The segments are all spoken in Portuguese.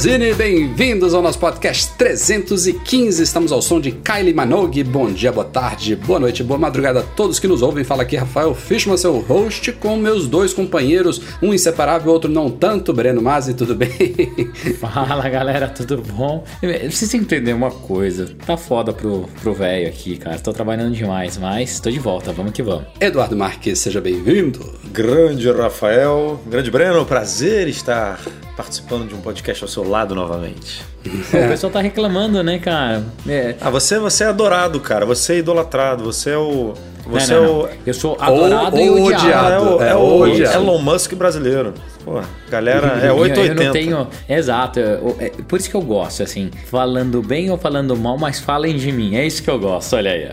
Magazine, bem-vindos ao nosso podcast 315. Estamos ao som de Kylie Manogue. Bom dia, boa tarde, boa noite, boa madrugada a todos que nos ouvem. Fala aqui Rafael Fishman, seu host, com meus dois companheiros, um inseparável, outro não tanto. Breno Mazzi, tudo bem? Fala galera, tudo bom? Preciso entender uma coisa. Tá foda pro pro velho aqui, cara. Tô trabalhando demais, mas tô de volta, vamos que vamos. Eduardo Marques, seja bem-vindo. Grande Rafael, grande Breno, prazer estar participando de um podcast ao seu lado novamente. Pô, O pessoal tá reclamando, né, cara? É. Ah, você, você é adorado, cara. Você é idolatrado. Você é o. Você não, não, é não. o. Eu sou adorado ou e odiado. odiado. É o, É, é o. Elon Musk brasileiro. Pô, galera, é Eu- 880. Eu não tenho. Exato. eu- é por isso que eu gosto, assim. Falando bem ou falando mal, mas falem de mim. É isso que eu gosto, olha aí.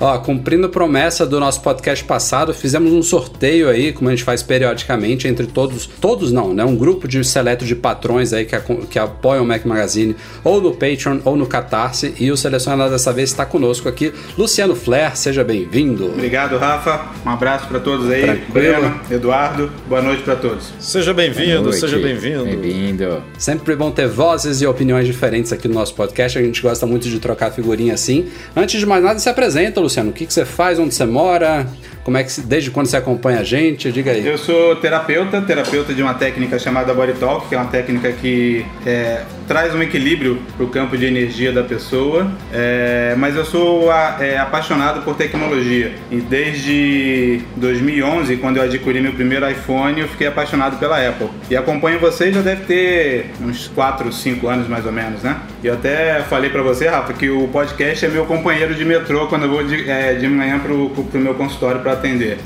Ó, cumprindo promessa do nosso podcast passado, fizemos um sorteio aí, como a gente faz periodicamente, entre todos, todos não, né? Um grupo de seleto de patrões aí que, que apoiam o Mac Magazine, ou no Patreon, ou no Catarse, e o selecionado dessa vez está conosco aqui, Luciano Flair, seja bem-vindo. Obrigado, Rafa. Um abraço para todos aí. Tranquilo. Breno, Eduardo, boa noite para todos. Seja bem-vindo, Boa seja bem-vindo. Bem-vindo. Sempre bom ter vozes e opiniões diferentes aqui no nosso podcast. A gente gosta muito de trocar figurinha assim. Antes de mais nada, se apresenta, Luciano. O que, que você faz? Onde você mora? Como é que desde quando você acompanha a gente? Diga aí. Eu sou terapeuta, terapeuta de uma técnica chamada Body Talk, que é uma técnica que é, traz um equilíbrio para o campo de energia da pessoa. É, mas eu sou a- é, apaixonado por tecnologia e desde 2011, quando eu adquiri meu primeiro iPhone, eu fiquei apaixonado pela Apple. E acompanho vocês já deve ter uns 4, 5 anos mais ou menos, né? E eu até falei para você, Rafa, que o podcast é meu companheiro de metrô quando eu vou de, é, de manhã pro, pro meu consultório para atender.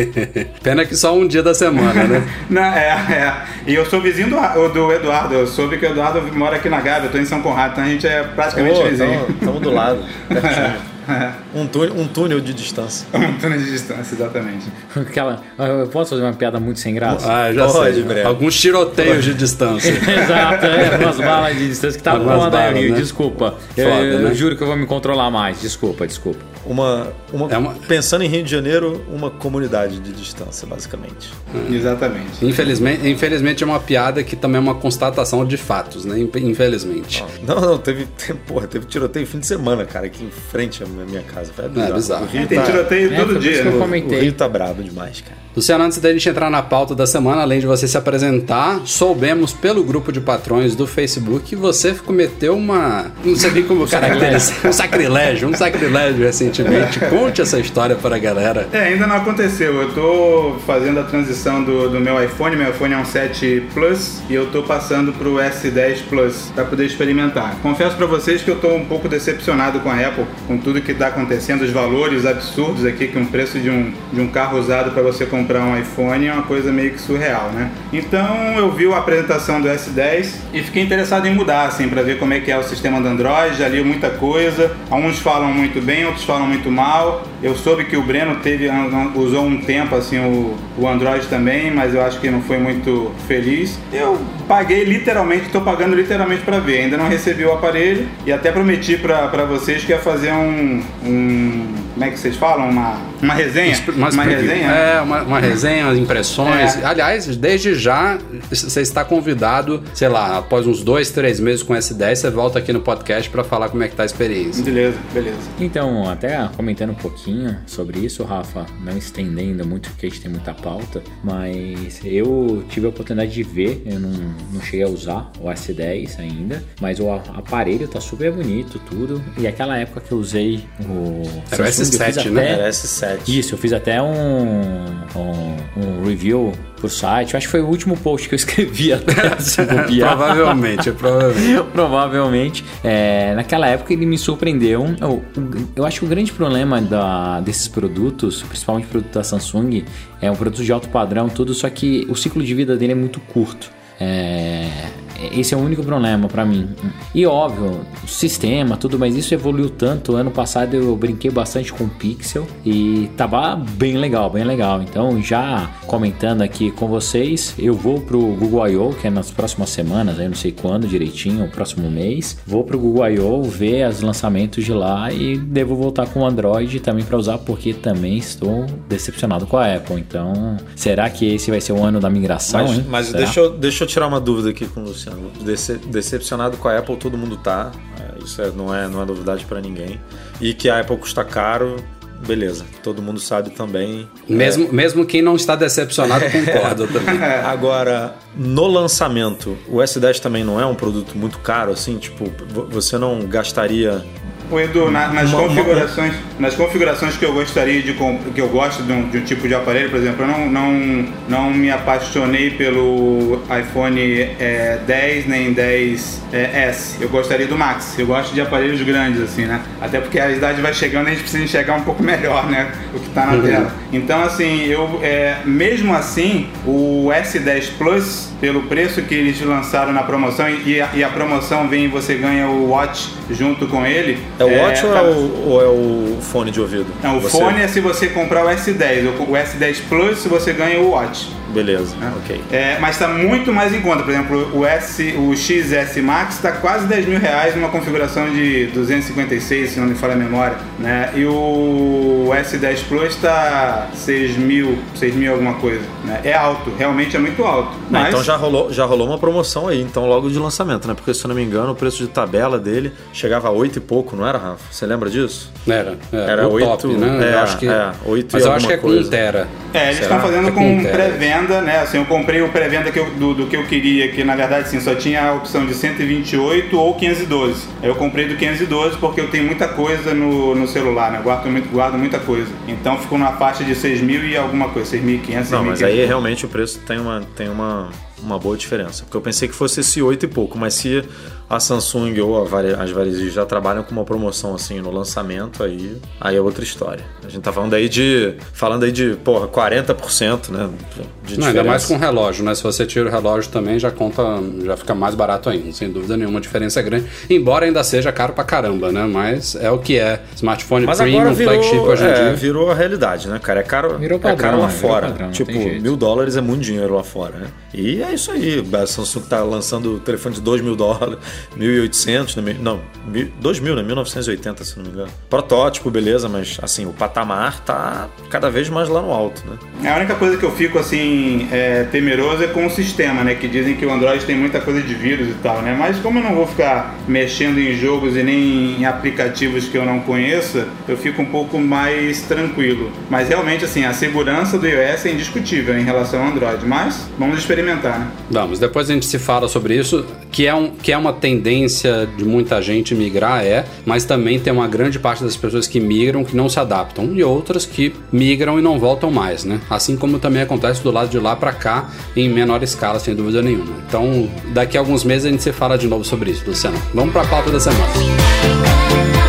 Pena que só um dia da semana, né? Não, é, é. E eu sou vizinho do, do Eduardo. Eu soube que o Eduardo mora aqui na Gávea, eu tô em São Conrado, então a gente é praticamente vizinho. Estamos do lado. pertinho. um, túnel, um túnel de distância. Um túnel de distância, exatamente. Aquela. Eu posso fazer uma piada muito sem graça? Ah, já Pode, sei. Breno. Alguns tiroteios de distância. Exato, é, umas balas de distância que tá Algumas balas, né? desculpa. Foda, eu, né? eu juro que eu vou me controlar mais, desculpa, desculpa. Uma, uma, É uma- Pensando em Rio de Janeiro, uma comunidade de distância, basicamente. Exatamente. Infelizmente, infelizmente é uma piada que também é uma constatação de fatos, né? Infelizmente. Não, não, teve, teve, porra, teve tiroteio fim de semana, cara, aqui em frente à minha casa. Foi bizarro. bizarro. O Rio Tem tá, tiroteio É, todo dia. eu né? o comentei. Rio tá brabo demais, cara. Luciano, antes da gente entrar na pauta da semana, além de você se apresentar, soubemos pelo grupo de patrões do Facebook que você cometeu uma. Não sei nem como caracterizar. Um sacrilégio, um sacrilégio recentemente. Conte essa história para a galera. É, ainda não aconteceu. Eu tô fazendo a transição do, do meu iPhone. Meu iPhone é um 7 Plus e eu tô passando pro S10 Plus para poder experimentar. Confesso para vocês que eu tô um pouco decepcionado com a Apple, com tudo que tá acontecendo, os valores absurdos aqui, que um preço de um, de um carro usado para você comprar um iPhone é uma coisa meio que surreal, né? Então eu vi a apresentação do S10 e fiquei interessado em mudar, assim, para ver como é que é o sistema do Android. Já li muita coisa. Alguns falam muito bem, outros falam muito mal. Eu soube que o Breno teve, usou um tempo assim o, o Android também, mas eu acho que não foi muito feliz. Eu paguei literalmente, estou pagando literalmente para ver. Ainda não recebi o aparelho e até prometi para vocês que ia fazer um, um, como é que vocês falam, uma, uma resenha, Mas- uma resenha. É, uma, uma resenha, umas impressões. É. Aliás, desde já, você está convidado, sei lá, após uns dois, três meses com S10, você volta aqui no podcast para falar como é que tá a experiência. Beleza, beleza. Então, até comentando um pouquinho sobre isso, Rafa, não estendendo muito porque a gente tem muita pauta, mas eu tive a oportunidade de ver, eu não, não cheguei a usar o S10 ainda, mas o aparelho tá super bonito, tudo. E aquela época que eu usei o Era o Samsung Samsung, eu fiz S7, né? até- Era S7. Isso, eu fiz até um, um, um review pro site. Eu acho que foi o último post que eu escrevi até, se bobear. provavelmente, provavelmente. Provavelmente. É, naquela época ele me surpreendeu. Eu, eu acho que o grande problema da, desses produtos, principalmente produto da Samsung, é um produto de alto padrão, tudo, só que o ciclo de vida dele é muito curto. É, esse é o único problema pra mim. E óbvio, o sistema, tudo, mas isso evoluiu tanto. Ano passado eu brinquei bastante com o Pixel e tava bem legal, bem legal. Então, já comentando aqui com vocês, eu vou pro Google I.O., que é nas próximas semanas, eu não sei quando direitinho, o próximo mês. Vou pro Google I.O., ver os lançamentos de lá e devo voltar com o Android também pra usar, porque também estou decepcionado com a Apple. Então, será que esse vai ser o ano da migração? Mas, mas deixa, eu, deixa eu tirar uma dúvida aqui com o Luciano. Dece- decepcionado com a Apple, todo mundo tá. É, Isso é- não, é, não é novidade pra ninguém. E que a Apple custa caro, beleza. Todo mundo sabe também. Mesmo, mesmo quem não está decepcionado concorda também. Agora, no lançamento, o S10 também não é um produto muito caro, assim? Tipo, vo- você não gastaria. O Edu, na- nas, Uma- uma- configurações, nas configurações que eu gostaria de que eu gosto de um, de um tipo de aparelho, por exemplo, eu não, não, não me apaixonei pelo iPhone é, 10 nem 10 é, S. Eu gostaria do Max. Eu gosto de aparelhos grandes, assim, né? Até porque a idade vai chegando e a gente precisa enxergar um pouco melhor, né? O que tá na tela. Então, assim, eu é, mesmo assim, o S10 Plus, pelo preço que eles lançaram na promoção, e a, e a promoção vem e você ganha o Watch junto com ele. É o Watch ou, tá- é o, ou é o fone de ouvido? Não, o Você- fone é se você comprar o S10. O o S10 Plus, se você ganha o Watch. Beleza, ok. É, mas está muito mais em conta. Por exemplo, o, S, o XS Max está quase 10 mil reais numa configuração de 256, se não me falha a memória. Né? E o S10 Plus está 6 mil, 6 mil alguma coisa. Né? É alto, realmente é muito alto. Mas, então já rolou, já rolou uma promoção aí, então logo de lançamento, né? Porque se eu não me engano, o preço de tabela dele chegava a 8 e pouco, não era, Rafa? Você lembra disso? Era, era, Era o oito, top, né? é, eu acho que, é, oito e mas eu acho que é alguma com coisa. Tera. É, eles estão fazendo É com com pré-venda, né? Assim, eu comprei o pré-venda do, do que eu queria, que na verdade assim, só tinha a opção de 128 ou 512. Aí eu comprei do 512 porque eu tenho muita coisa no, no celular, né? Eu Guardo, muito, guardo muita coisa. Então ficou na faixa de 6 mil e alguma coisa, 6.500, Não, mas 6.500. aí realmente o preço tem uma, tem uma, uma boa diferença. Porque eu pensei que fosse esse 8 e pouco, mas se a Samsung ou a vari- as varejistas já trabalham com uma promoção assim no lançamento, aí, aí é outra história. A gente tá falando aí de. Falando aí de, porra, 40%, né? De Não, ainda mais com relógio, né? Se você tira o relógio também, já conta, já fica mais barato ainda, sem dúvida nenhuma, a diferença é grande. Embora ainda seja caro pra caramba, né? Mas é o que é. Smartphone Mas premium, agora virou, flagship hoje em é, dia. virou a realidade, né, cara? É caro, Virou é padrão, caro lá né? Virou fora. padrão, tipo, mil dólares é muito dinheiro lá fora, né? E é isso aí. A Samsung tá lançando o telefone de 2 mil dólares, 1.800, né? não, mil- 2 mil, né? 1980, se não me engano. Protótipo, beleza, mas assim, o patamar tá cada vez mais lá no alto, né? A única coisa que eu fico assim é, temeroso é com o sistema, né? Que dizem que o Android tem muita coisa de vírus e tal, né? Mas como eu não vou ficar mexendo em jogos e nem em aplicativos que eu não conheça, eu fico um pouco mais tranquilo. Mas realmente assim, a segurança do iOS é indiscutível em relação ao Android. Mas vamos experimentar, né? Vamos, depois a gente se fala sobre isso, que é, um, que é uma tendência de muita gente migrar, é, mas também tem uma grande parte das pessoas que migram que não se adaptam e outras que migram e não voltam mais, né? Assim como também acontece do lado de lá pra cá, em menor escala, sem dúvida nenhuma. Então, daqui a alguns meses a gente se fala de novo sobre isso, Luciano. Vamos pra pauta da semana.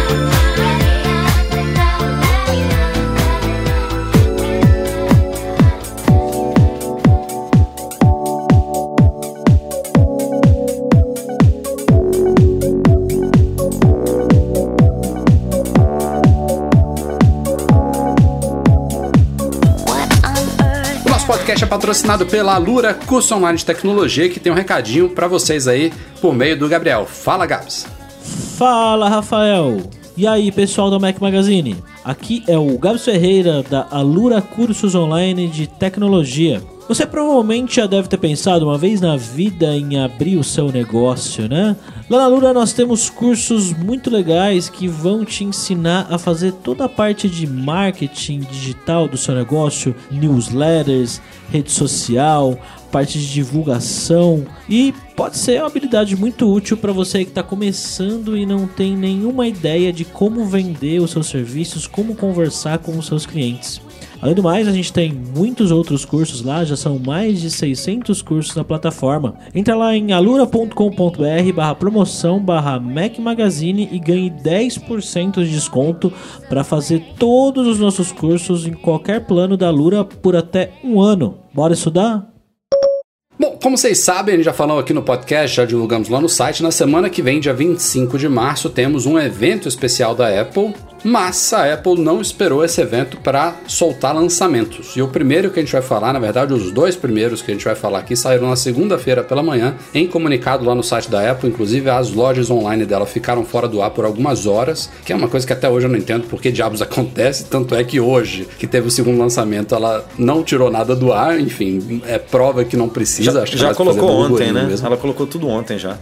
Patrocinado pela Alura, curso online de tecnologia, que tem um recadinho pra vocês aí por meio do Gabriel. Fala, Gabs. Fala, Rafael! E aí, pessoal da Mac Magazine? Aqui é o Gabs Ferreira da Alura Cursos Online de Tecnologia. Você provavelmente já deve ter pensado uma vez na vida em abrir o seu negócio, né? Lá na Alura nós temos cursos muito legais que vão te ensinar a fazer toda a parte de marketing digital do seu negócio, newsletters, rede social, parte de divulgação e pode ser uma habilidade muito útil para você que está começando e não tem nenhuma ideia de como vender os seus serviços, como conversar com os seus clientes. Além do mais, a gente tem muitos outros cursos lá, já são mais de 600 cursos na plataforma. Entra lá em alura.com.br barra promoção barra Mac Magazine e ganhe 10% de desconto para fazer todos os nossos cursos em qualquer plano da Alura por até um ano. Bora estudar? Bom, como vocês sabem, a gente já falou aqui no podcast, já divulgamos lá no site. Na semana que vem, dia 25 de março, temos um evento especial da Apple mas a Apple não esperou esse evento para soltar lançamentos. E o primeiro que a gente vai falar, na verdade, os dois primeiros que a gente vai falar aqui saíram na segunda-feira pela manhã, em comunicado lá no site da Apple. Inclusive, as lojas online dela ficaram fora do ar por algumas horas, que é uma coisa que até hoje eu não entendo porque diabos acontece. Tanto é que hoje, que teve o segundo lançamento, ela não tirou nada do ar. Enfim, é prova que não precisa. Já, acho já colocou ontem, né? Mesmo. Ela colocou tudo ontem já.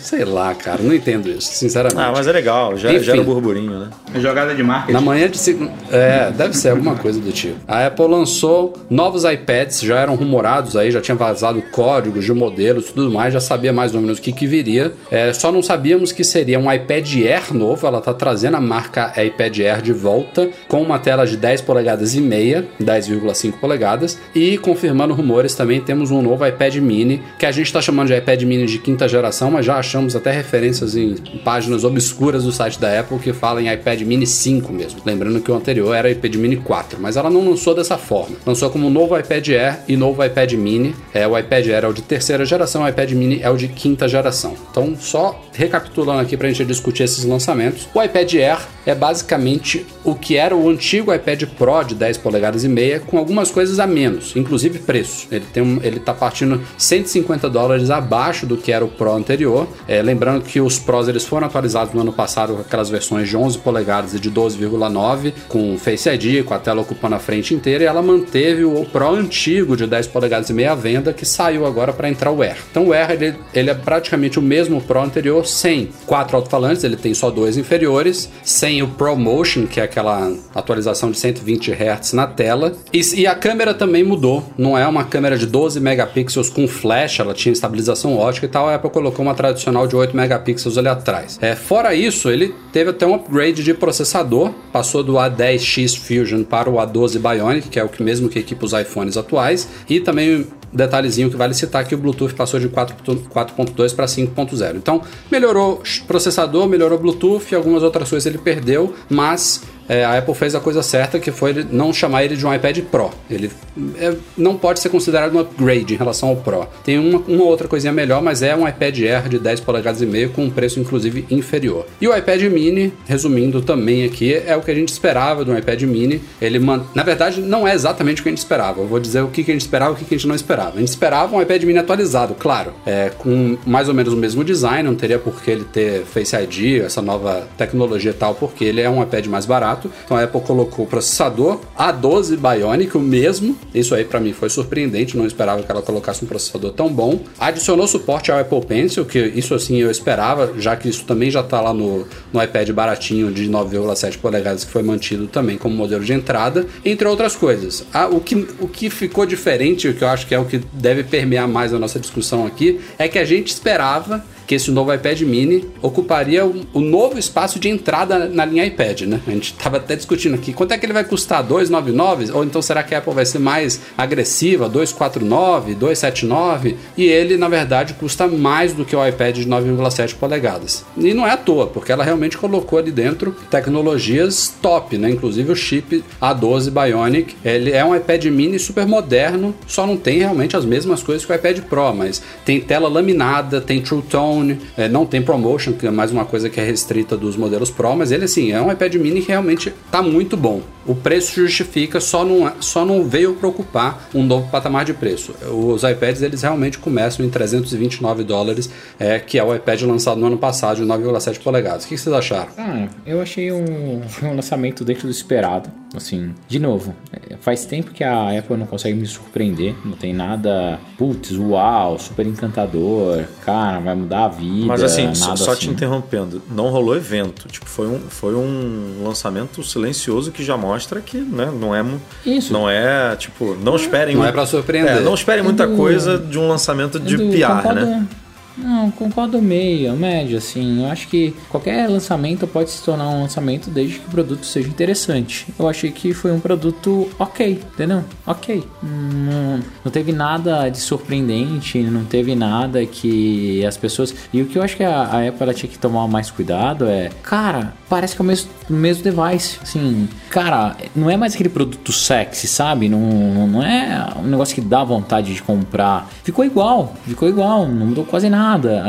Sei lá, cara, não entendo isso, sinceramente. Ah, mas é legal, já gera burburinho, né? Jogada de marketing. Na manhã de segunda. É, deve ser alguma coisa do tipo. A Apple lançou novos iPads, já eram rumorados aí, já tinha vazado códigos de modelos tudo mais, já sabia mais ou menos o que, que viria. É, só não sabíamos que seria um iPad Air novo, ela tá trazendo a marca iPad Air de volta, com uma tela de 10 polegadas e meia, 10,5 polegadas, e confirmando rumores também temos um novo iPad mini, que a gente está chamando de iPad mini de quinta geração, mas já achamos até referências em páginas obscuras do site da Apple que falam em iPad mini 5 mesmo. Lembrando que o anterior era iPad Mini 4, mas ela não lançou dessa forma. Lançou como novo iPad Air e novo iPad Mini. É, o iPad Air é o de terceira geração, o iPad Mini é o de quinta geração. Então, só recapitulando aqui para a gente discutir esses lançamentos. O iPad Air é basicamente o que era o antigo iPad Pro de 10 polegadas e meia, com algumas coisas a menos, inclusive preço. Ele tem um, ele tá partindo 150 dólares abaixo do que era o Pro anterior. É, lembrando que os Pros eles foram atualizados no ano passado com aquelas versões de 11 polegadas de 12 12,9 com Face ID, com a tela ocupando a frente inteira, e ela manteve o Pro antigo de 10 polegadas e meia venda que saiu agora para entrar o Air. Então o Air ele, ele, é praticamente o mesmo Pro anterior, sem quatro alto-falantes, ele tem só dois inferiores, sem o ProMotion, que é aquela atualização de 120 Hz na tela, e, e a câmera também mudou, não é uma câmera de 12 megapixels com flash, ela tinha estabilização ótica e tal, a Apple colocou uma tradicional de 8 megapixels ali atrás. É, fora isso, ele teve até um upgrade de processador passou do A10X Fusion para o A12 Bionic, que é o que mesmo que equipa os iPhones atuais, e também detalhezinho que vale citar que o Bluetooth passou de 4.2 para 5.0. Então, melhorou processador, melhorou Bluetooth, algumas outras coisas ele perdeu, mas é, a Apple fez a coisa certa, que foi não chamar ele de um iPad Pro. Ele é, não pode ser considerado um upgrade em relação ao Pro. Tem uma, uma outra coisinha melhor, mas é um iPad Air de 10 polegadas e meio com um preço inclusive inferior. E o iPad Mini, resumindo também aqui, é o que a gente esperava do iPad Mini. Ele, na verdade, não é exatamente o que a gente esperava. Eu vou dizer o que a gente esperava e o que a gente não esperava. A gente esperava um iPad Mini atualizado, claro, é, com mais ou menos o mesmo design, não teria por que ele ter Face ID, essa nova tecnologia e tal, porque ele é um iPad mais barato barato. Então a Apple colocou o processador A12 Bionic, o mesmo. Isso aí para mim foi surpreendente, não esperava que ela colocasse um processador tão bom. Adicionou suporte ao Apple Pencil, que isso assim eu esperava, já que isso também já está lá no, no iPad baratinho de 9,7 polegadas que foi mantido também como modelo de entrada, entre outras coisas. Ah, o, que, o que ficou diferente, o que eu acho que é o que deve permear mais a nossa discussão aqui, é que a gente esperava que esse novo iPad mini ocuparia o, o novo espaço de entrada na linha iPad, né? A gente estava até discutindo aqui, quanto é que ele vai custar? 299? Ou então será que a Apple vai ser mais agressiva, 249, 279? E ele, na verdade, custa mais do que o iPad de 9,7 polegadas. E não é à toa, porque ela realmente colocou ali dentro tecnologias top, né? Inclusive o chip A12 Bionic, ele é um iPad mini super moderno, só não tem realmente as mesmas coisas que o iPad Pro, mas tem tela laminada, tem True Tone é, não tem promotion, que é mais uma coisa que é restrita dos modelos Pro, mas ele assim é um iPad mini que realmente está muito bom. O preço justifica, só não, é, só não veio preocupar um novo patamar de preço. Os iPads eles realmente começam em 329 dólares, é, que é o iPad lançado no ano passado de 9,7 polegadas. O que vocês acharam? Ah, eu achei um, um lançamento dentro do esperado. Assim, de novo, é, faz tempo que a Apple não consegue me surpreender. Não tem nada, putz, uau, super encantador, cara, vai mudar a vida. Mas assim, nada só, só assim. te interrompendo, não rolou evento. Tipo, foi um, foi um lançamento silencioso que já mostra que né, não é. Isso. Não é, tipo, não esperem Não é pra surpreender. É, não esperem muita coisa de um lançamento de Edu, PR, né? Não, concordo meio, médio, assim. Eu acho que qualquer lançamento pode se tornar um lançamento desde que o produto seja interessante. Eu achei que foi um produto ok, entendeu? Ok. Não, não teve nada de surpreendente, não teve nada que as pessoas. E o que eu acho que a, a Apple tinha que tomar mais cuidado é, cara, parece que é o mesmo, mesmo device. Assim, cara, não é mais aquele produto sexy, sabe? Não, não é um negócio que dá vontade de comprar. Ficou igual, ficou igual, não mudou quase nada.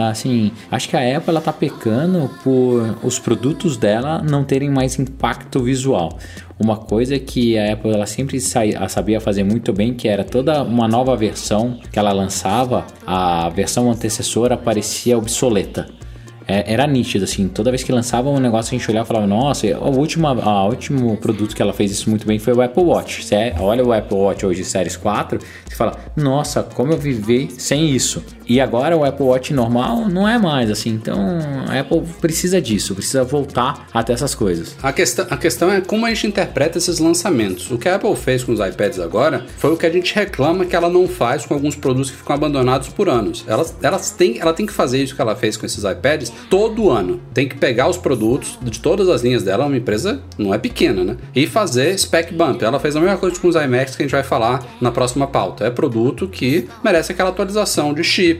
Assim, acho que a Apple ela tá pecando por os produtos dela não terem mais impacto visual. Uma coisa que a Apple ela sempre sabia fazer muito bem, que era toda uma nova versão que ela lançava, a versão antecessora parecia obsoleta. É, era nítido, assim, toda vez que lançava um negócio a gente olhava e falava, nossa, o último, a, último produto que ela fez isso muito bem foi o Apple Watch. Você é- olha o Apple Watch hoje Series 4, você fala, nossa, como eu vivi sem isso. E agora o Apple Watch normal não é mais, assim, então a Apple precisa disso, precisa voltar até essas coisas. A questão, a questão é como a gente interpreta esses lançamentos. O que a Apple fez com os iPads agora foi o que a gente reclama que ela não faz com alguns produtos que ficam abandonados por anos. Elas, elas têm, ela tem que fazer isso que ela fez com esses iPads todo ano. Tem que pegar os produtos de todas as linhas dela, uma empresa não é pequena, né? E fazer spec bump. Ela fez a mesma coisa com os iMacs que a gente vai falar na próxima pauta. É produto que merece aquela atualização de chip,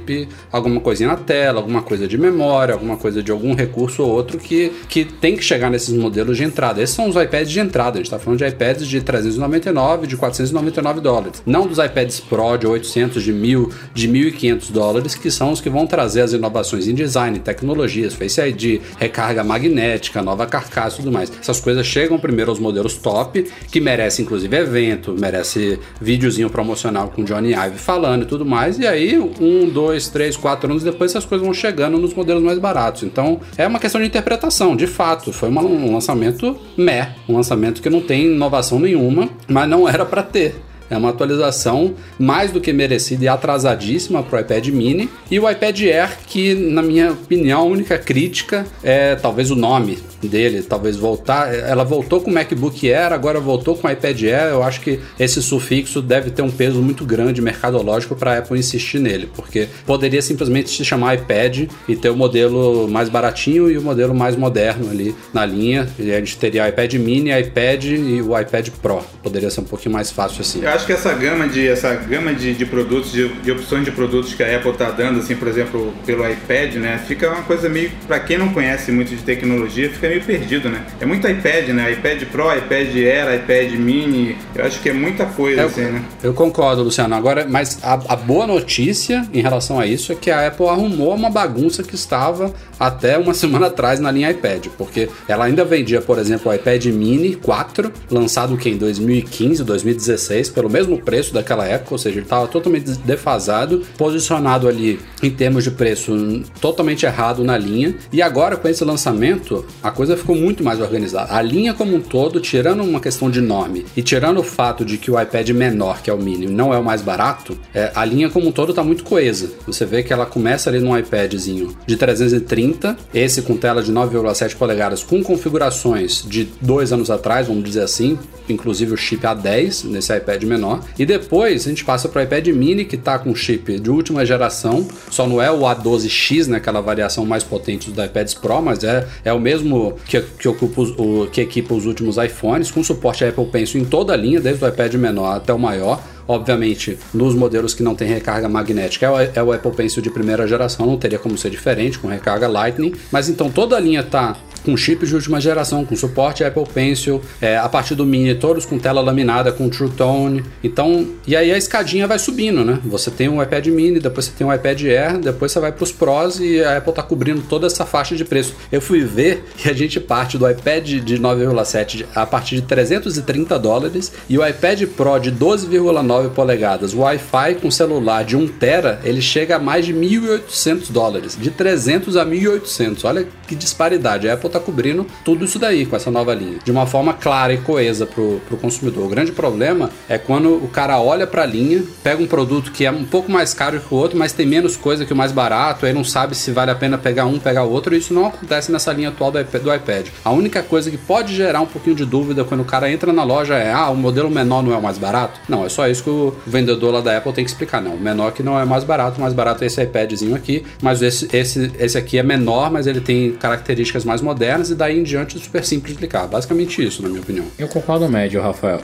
alguma coisinha na tela, alguma coisa de memória, alguma coisa de algum recurso ou outro que, que tem que chegar nesses modelos de entrada. Esses são os iPads de entrada. A gente está falando de iPads de 399, de 499 dólares. Não dos iPads Pro de 800, de 1000, de 1.500 dólares, que são os que vão trazer as inovações em design, tecnologias, Face ID, recarga magnética, nova carcaça e tudo mais. Essas coisas chegam primeiro aos modelos top, que merece inclusive evento, merece videozinho promocional com Johnny Ive falando e tudo mais. E aí, um, dois, três, quatro anos depois, essas coisas vão chegando nos modelos mais baratos. Então, é uma questão de interpretação. De fato, foi uma- um lançamento meh, um lançamento que não tem inovação nenhuma, mas não era para ter. É uma atualização mais do que merecida e atrasadíssima para o iPad mini. E o iPad Air, que, na minha opinião, a única crítica é talvez o nome dele, talvez voltar. Ela voltou com o MacBook Air, agora voltou com o iPad Air. Eu acho que esse sufixo deve ter um peso muito grande mercadológico para a Apple insistir nele, porque poderia simplesmente se chamar iPad e ter o modelo mais baratinho e o modelo mais moderno ali na linha. E a gente teria iPad mini, iPad e o iPad Pro. Poderia ser um pouquinho mais fácil assim. Eu acho que essa gama de, essa gama de, de produtos, de, de opções de produtos que a Apple tá dando, assim, por exemplo, pelo iPad, né? Fica uma coisa meio, pra quem não conhece muito de tecnologia, fica meio perdido, né? É muito iPad, né? iPad Pro, iPad Air, iPad Mini. Eu acho que é muita coisa, Eu, assim, né? eu concordo, Luciano. Agora, mas a, a boa notícia em relação a isso é que a Apple arrumou uma bagunça que estava até uma semana atrás na linha iPad, porque ela ainda vendia, por exemplo, o iPad Mini 4, lançado que em 2015, 2016, pelo mesmo preço daquela época, ou seja, ele estava totalmente defasado, posicionado ali em termos de preço totalmente errado na linha. E agora com esse lançamento, a coisa ficou muito mais organizada. A linha como um todo, tirando uma questão de nome e tirando o fato de que o iPad menor, que é o mini, não é o mais barato, é, a linha como um todo está muito coesa. Você vê que ela começa ali num iPadzinho de 330, esse com tela de 9,7 polegadas, com configurações de dois anos atrás, vamos dizer assim, inclusive o chip A10 nesse iPad menor. E depois a gente passa para o iPad mini, que está com chip de última geração, só não é o A12X, né, aquela variação mais potente dos iPads Pro, mas é, é o mesmo que, que, ocupa os, o, que equipa os últimos iPhones, com suporte a Apple Pencil em toda a linha, desde o iPad menor até o maior. Obviamente, nos modelos que não tem recarga magnética, é o, é o Apple Pencil de primeira geração, não teria como ser diferente, com recarga Lightning. Mas então toda a linha tá com chips de última geração, com suporte Apple Pencil, é, a partir do Mini, todos com tela laminada, com True Tone. Então, e aí a escadinha vai subindo, né? Você tem um iPad Mini, depois você tem um iPad Air, depois você vai para os Pros e a Apple tá cobrindo toda essa faixa de preço. Eu fui ver e a gente parte do iPad de 9,7 a partir de 330 dólares e o iPad Pro de 12,9 polegadas, Wi-Fi com celular de 1 tera, ele chega a mais de 1.800 dólares, de 300 a 1.800. Olha que disparidade. A Apple tá cobrindo tudo isso daí com essa nova linha, de uma forma clara e coesa pro, pro consumidor. O grande problema é quando o cara olha pra linha, pega um produto que é um pouco mais caro que o outro, mas tem menos coisa que o mais barato, aí não sabe se vale a pena pegar um, pegar o outro, e isso não acontece nessa linha atual do iPad. A única coisa que pode gerar um pouquinho de dúvida quando o cara entra na loja é: ah, o modelo menor não é o mais barato? Não, é só isso que o vendedor lá da Apple tem que explicar. Não, o menor que não é mais barato, o mais barato é esse iPadzinho aqui, mas esse, esse, esse aqui é menor, mas ele tem características mais modernas e daí em diante é super simples de explicar. Basicamente isso, na minha opinião. Eu concordo médio, Rafael.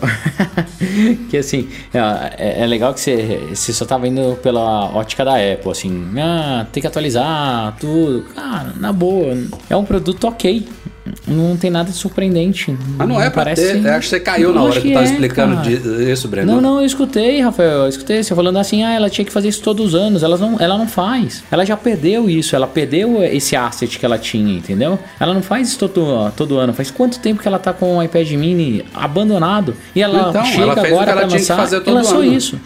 que assim, é, é, legal que você, você só tava indo pela ótica da Apple, assim, ah, tem que atualizar tudo. Cara, na boa, é um produto ok não tem nada de surpreendente. Ah, não, não é pra parece... ter. Acho que você caiu na hora que, que eu tava é, explicando de, isso, Breno. Não, não, eu escutei, Rafael. Eu escutei você falando assim, ah, ela tinha que fazer isso todos os anos. Ela não, ela não faz. Ela já perdeu isso. Ela perdeu esse asset que ela tinha, entendeu? Ela não faz isso todo, todo ano. Faz quanto tempo que ela tá com o iPad mini abandonado? E ela então, chega ela agora para lançar e lançou ano. isso.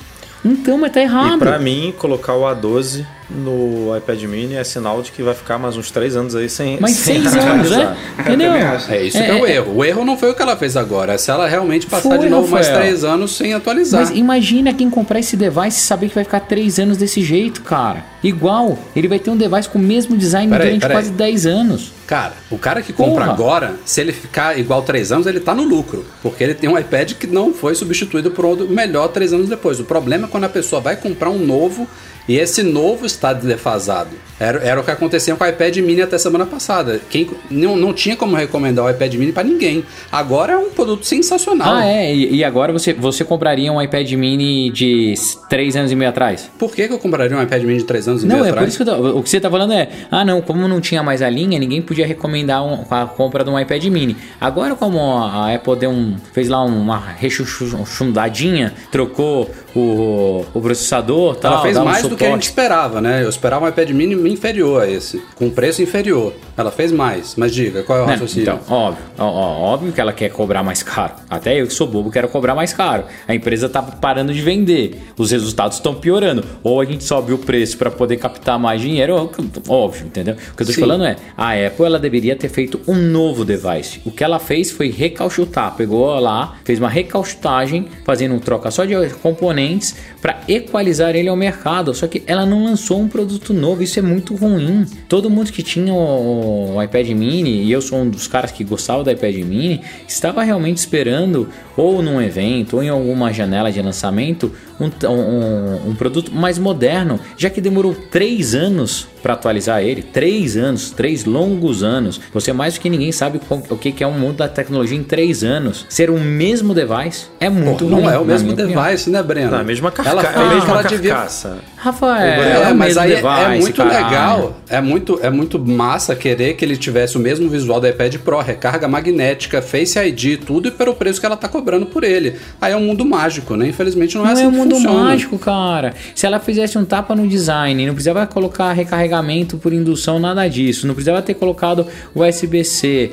Então, mas tá errado. E pra mim, colocar o A12 no iPad mini é sinal de que vai ficar mais uns 3 anos aí sem. Mas 6 anos, né? Entendeu? É isso é, que é o é. erro. O erro não foi o que ela fez agora, é se ela realmente passar foi, de novo mais 3 anos sem atualizar. Mas imagina quem comprar esse device e saber que vai ficar 3 anos desse jeito, cara. Igual, ele vai ter um device com o mesmo design pera durante aí, quase aí. 10 anos. Cara, o cara que compra Porra. agora, se ele ficar igual 3 anos, ele tá no lucro. Porque ele tem um iPad que não foi substituído por outro melhor 3 anos depois. O problema é quando a pessoa vai comprar um novo e esse novo está defasado. Era, era o que acontecia com o iPad mini até semana passada. Quem não, não tinha como recomendar o iPad mini para ninguém. Agora é um produto sensacional. Ah, é? E, e, agora você, você compraria um iPad mini de 3 anos e meio atrás? Por que, que eu compraria um iPad mini de 3 anos e não, meio é atrás? Não, é por isso que tô, o que você está falando é: ah, não, como não tinha mais a linha, ninguém podia recomendar um, a compra de um iPad mini. Agora, como a Apple deu um, fez lá uma rechuchundadinha, trocou o, o processador, tal, ela fez mais um do que a gente esperava, né? Eu esperava um iPad mini inferior a esse, com preço inferior. Ela fez mais, mas diga, qual é o raciocínio? Então, óbvio, ó, óbvio que ela quer cobrar mais caro. Até eu que sou bobo quero cobrar mais caro. A empresa tá parando de vender, os resultados estão piorando. Ou a gente sobe o preço para poder captar mais dinheiro, óbvio, entendeu? O que eu tô te falando é, a Apple ela deveria ter feito um novo device. O que ela fez foi recauchutar, pegou lá, fez uma recauchutagem, fazendo um troca só de componentes para equalizar ele ao mercado. Só que ela não lançou um produto novo, isso é muito ruim. Todo mundo que tinha o, iPad mini, e eu sou um dos caras que gostava do iPad mini, estava realmente esperando, ou num evento, ou em alguma janela de lançamento, um, um, um produto mais moderno, já que demorou três anos para atualizar ele. Três anos, três longos anos. Você mais do que ninguém sabe o que é um mundo da tecnologia em três anos. Ser o mesmo device é muito Pô, Não é o mesmo device, opinião. né, Breno? Não, a mesma carca ela, é a mesma ela carcaça. Devia... Rafael, é, é, mas aí é device, é muito caralho. legal, é muito, é muito massa querer que ele tivesse o mesmo visual do iPad Pro, recarga magnética, Face ID, tudo e pelo preço que ela tá cobrando por ele. Aí é um mundo mágico, né? Infelizmente não, é não é assim é um mundo funciona. mágico, cara. Se ela fizesse um tapa no design, não precisava colocar recarregamento por indução, nada disso. Não precisava ter colocado USB-C.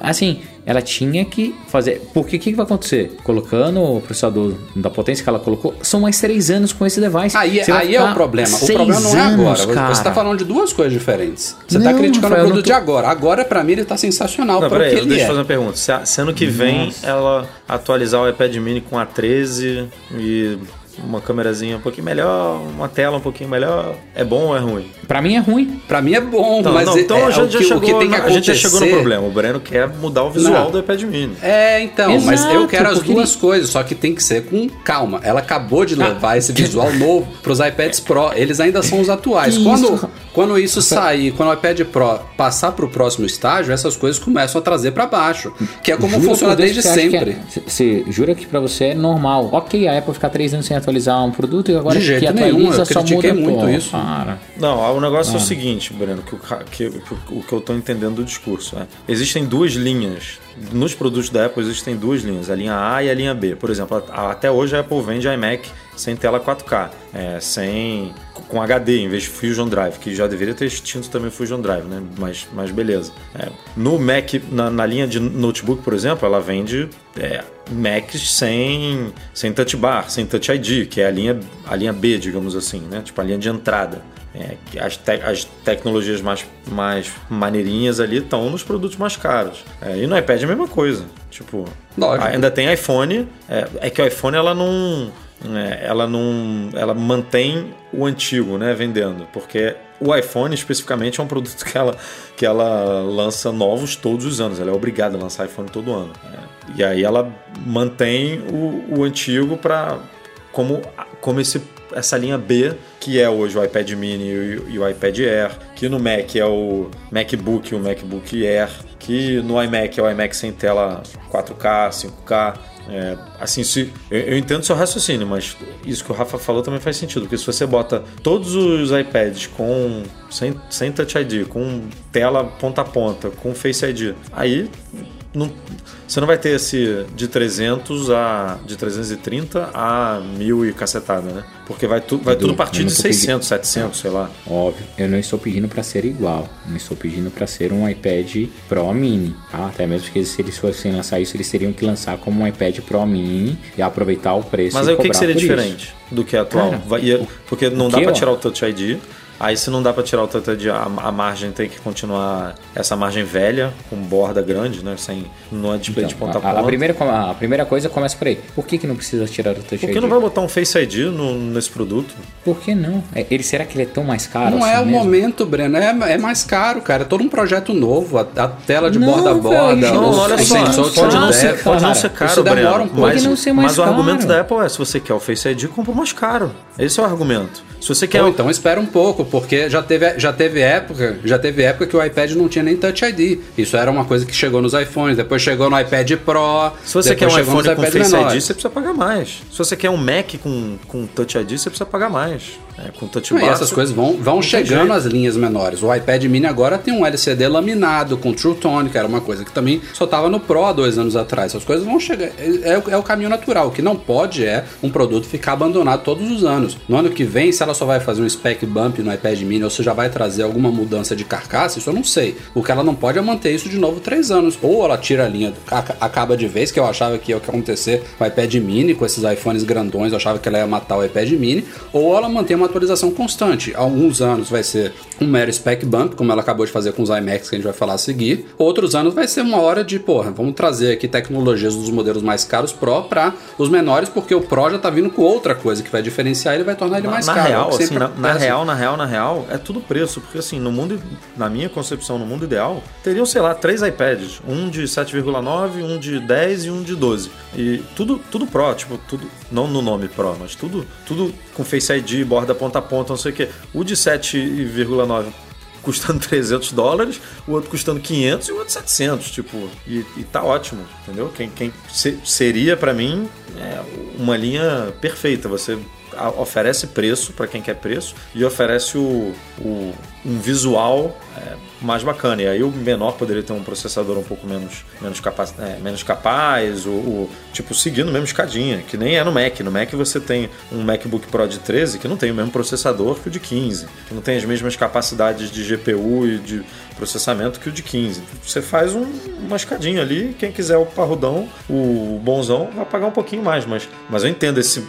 Assim, ela tinha que fazer. Porque o que, que, vai acontecer? Colocando o processador da potência que ela colocou, são mais três anos com esse device. Aí, aí é o problema. O problema não é agora. Cara. Você está falando de duas coisas diferentes. Você está criticando Rafael, o produto tô... de agora. Agora, para mim, ele está sensacional. Não, peraí, deixa eu é. fazer uma pergunta. Se, se ano que vem Nossa. ela atualizar o iPad mini com a 13 e uma câmerazinha um pouquinho melhor, uma tela um pouquinho melhor, é bom ou é ruim? Para mim é ruim. Para mim é bom, então, mas não, então é, a, gente é, já chegou, que tem que a gente já chegou no problema. O Breno quer mudar o visual não. do iPad mini. É, então, Exato, mas eu quero as duas ele... coisas, só que tem que ser com calma. Ela acabou de ah. levar ah. esse visual novo para os iPads Pro. Eles ainda são os atuais. Que quando isso? quando isso sair, quando o iPad Pro passar para o próximo estágio, essas coisas começam a trazer para baixo, que é como Jura funciona desde sempre. Você é, jura que para você é normal? OK, a Apple ficar três anos sem atualizar um produto e agora de jeito que nenhum, eu critiquei muito pô, isso. Para. Não, o negócio é o ah. seguinte, Breno, que o que, o que eu estou entendendo do discurso. É, existem duas linhas. Nos produtos da Apple existem duas linhas, a linha A e a linha B. Por exemplo, até hoje a Apple vende iMac sem tela 4K, é, sem com HD em vez de Fusion Drive, que já deveria ter extinto também o Fusion Drive, né? Mas, mas beleza. É, no Mac, na, na, linha de notebook, por exemplo, ela vende é, Macs sem, sem Touch Bar, sem Touch ID, que é a linha, a linha B, digamos assim, né? Tipo a linha de entrada. é, as, te- as tecnologias mais, mais maneirinhas ali estão nos produtos mais caros. É, e no iPad é a mesma coisa. Tipo, Lógico. ainda tem iPhone. É, é que o iPhone ela não. É, ela não. Ela mantém o antigo, né? Vendendo. Porque o iPhone especificamente é um produto que ela, que ela lança novos todos os anos. Ela é obrigada a lançar iPhone todo ano. É, e aí ela mantém o, o antigo para como, como esse, essa linha B, que é hoje o iPad mini e o iPad Air, que no Mac é o MacBook e o MacBook Air, que no iMac é o iMac sem tela 4K, 5K. É, assim, se, eu, eu entendo seu raciocínio, mas isso que o Rafa falou também faz sentido, porque se você bota todos os iPads com sem, sem Touch ID, com tela ponta a ponta, com Face ID, aí não- você não vai ter esse de 300 a de 330 a 1000 e cacetada, né? Porque vai, tu, vai Edu, tudo partir de tô pedindo- 600, 700, sei lá. Óbvio, eu não estou pedindo para ser igual, não estou pedindo para ser um iPad Pro Mini, tá? Até mesmo que se eles fossem lançar isso, eles teriam que lançar como um iPad Pro Mini e aproveitar o preço Mas aí o que, que seria por isso. diferente do que é atual? Cara, Vai- ia- porque não dá eu- tirar o Touch ID. Aí se não dá pra tirar o Touch ID, a, a margem tem que continuar essa margem velha, com borda grande, né? Sem, não é display de Então, ponta a a, a ponta. primeira, a primeira coisa começa por aí. Por que, que não precisa tirar o Touch Por ID? que não vai botar um Face ID no- nesse produto? Por que não? É, Ele, será que ele é tão mais caro Não assim é o mesmo? momento, Breno. É, é mais caro, cara. É todo um projeto novo. A, a tela de Não, borda a borda, não, o, olha o só, de pode não ser- pode não cara, ser caro, isso demora Breno, um pouco. mas, Pode não ser mais mas o caro. argumento da Apple é: se você quer o Face ID, compra o mais caro. Esse é o argumento. Se você quer o então espera um pouco, porque já teve, já teve época, já teve época que o iPad não tinha nem Touch ID. Isso era uma coisa que chegou nos iPhones, depois chegou no iPad Pro. Se você quer um iPhone com Face menores. ID, você precisa pagar mais. Se você quer um Mac com, com Touch ID, você precisa pagar mais. É, com Touch Bar. e essas coisas vão, vão chegando jeito. às linhas menores. O iPad mini agora tem um LCD laminado com True Tone, que era uma coisa que também só tava no Pro há dois anos atrás. Essas coisas vão chegar. É, é o- é o caminho natural. O que não pode é um produto ficar abandonado todos os anos. No ano que vem, se ela só vai fazer um spec bump no iPad mini ou se já vai trazer alguma mudança de carcaça, isso eu não sei. O que ela não pode é manter isso de novo três anos. Ou ela tira a linha, aca- acaba de vez, que eu achava que ia acontecer com o iPad mini, com esses iPhones grandões, eu achava que ela ia matar o iPad mini, ou ela mantém uma atualização constante. Há alguns anos vai ser um mero spec bump, como ela acabou de fazer com os iMacs que a gente vai falar a seguir. Outros anos vai ser uma hora de, porra, vamos trazer aqui tecnologias dos modelos mais caros Pro para os menores, porque o Pro já tá vindo com outra coisa que vai diferenciar ele e vai tornar ele Na, mais na caro. É real, assim, na, na acontece. real, na real, na real, é tudo preço. Porque assim, no mundo, na minha concepção, no mundo ideal, teriam, sei lá, três iPads. Um de 7,9, um de 10 e um de 12. E tudo, tudo Pro, tipo, tudo. Não no nome Pro, mas tudo, tudo com Face ID, borda ponta a ponta, não sei o quê. O de 7,9 custando 300 dólares, o outro custando 500 e o outro 700, tipo, e, e tá ótimo, entendeu? Quem, quem se- seria para mim é, uma linha perfeita, você oferece preço para quem quer preço e oferece o, o- um visual é, mais bacana. E aí o menor poderia ter um processador um pouco menos, menos, capaz, é, menos capaz, o, o- tipo, seguindo mesmo escadinha, que nem é no Mac. No Mac você tem um MacBook Pro de 13 que não tem o mesmo processador que o de 15, que não tem as mesmas capacidades de GPU e de processamento que o de 15. Você faz um- uma escadinha ali, quem quiser o parrudão, o bonzão, vai pagar um pouquinho mais, mas, mas eu entendo esse.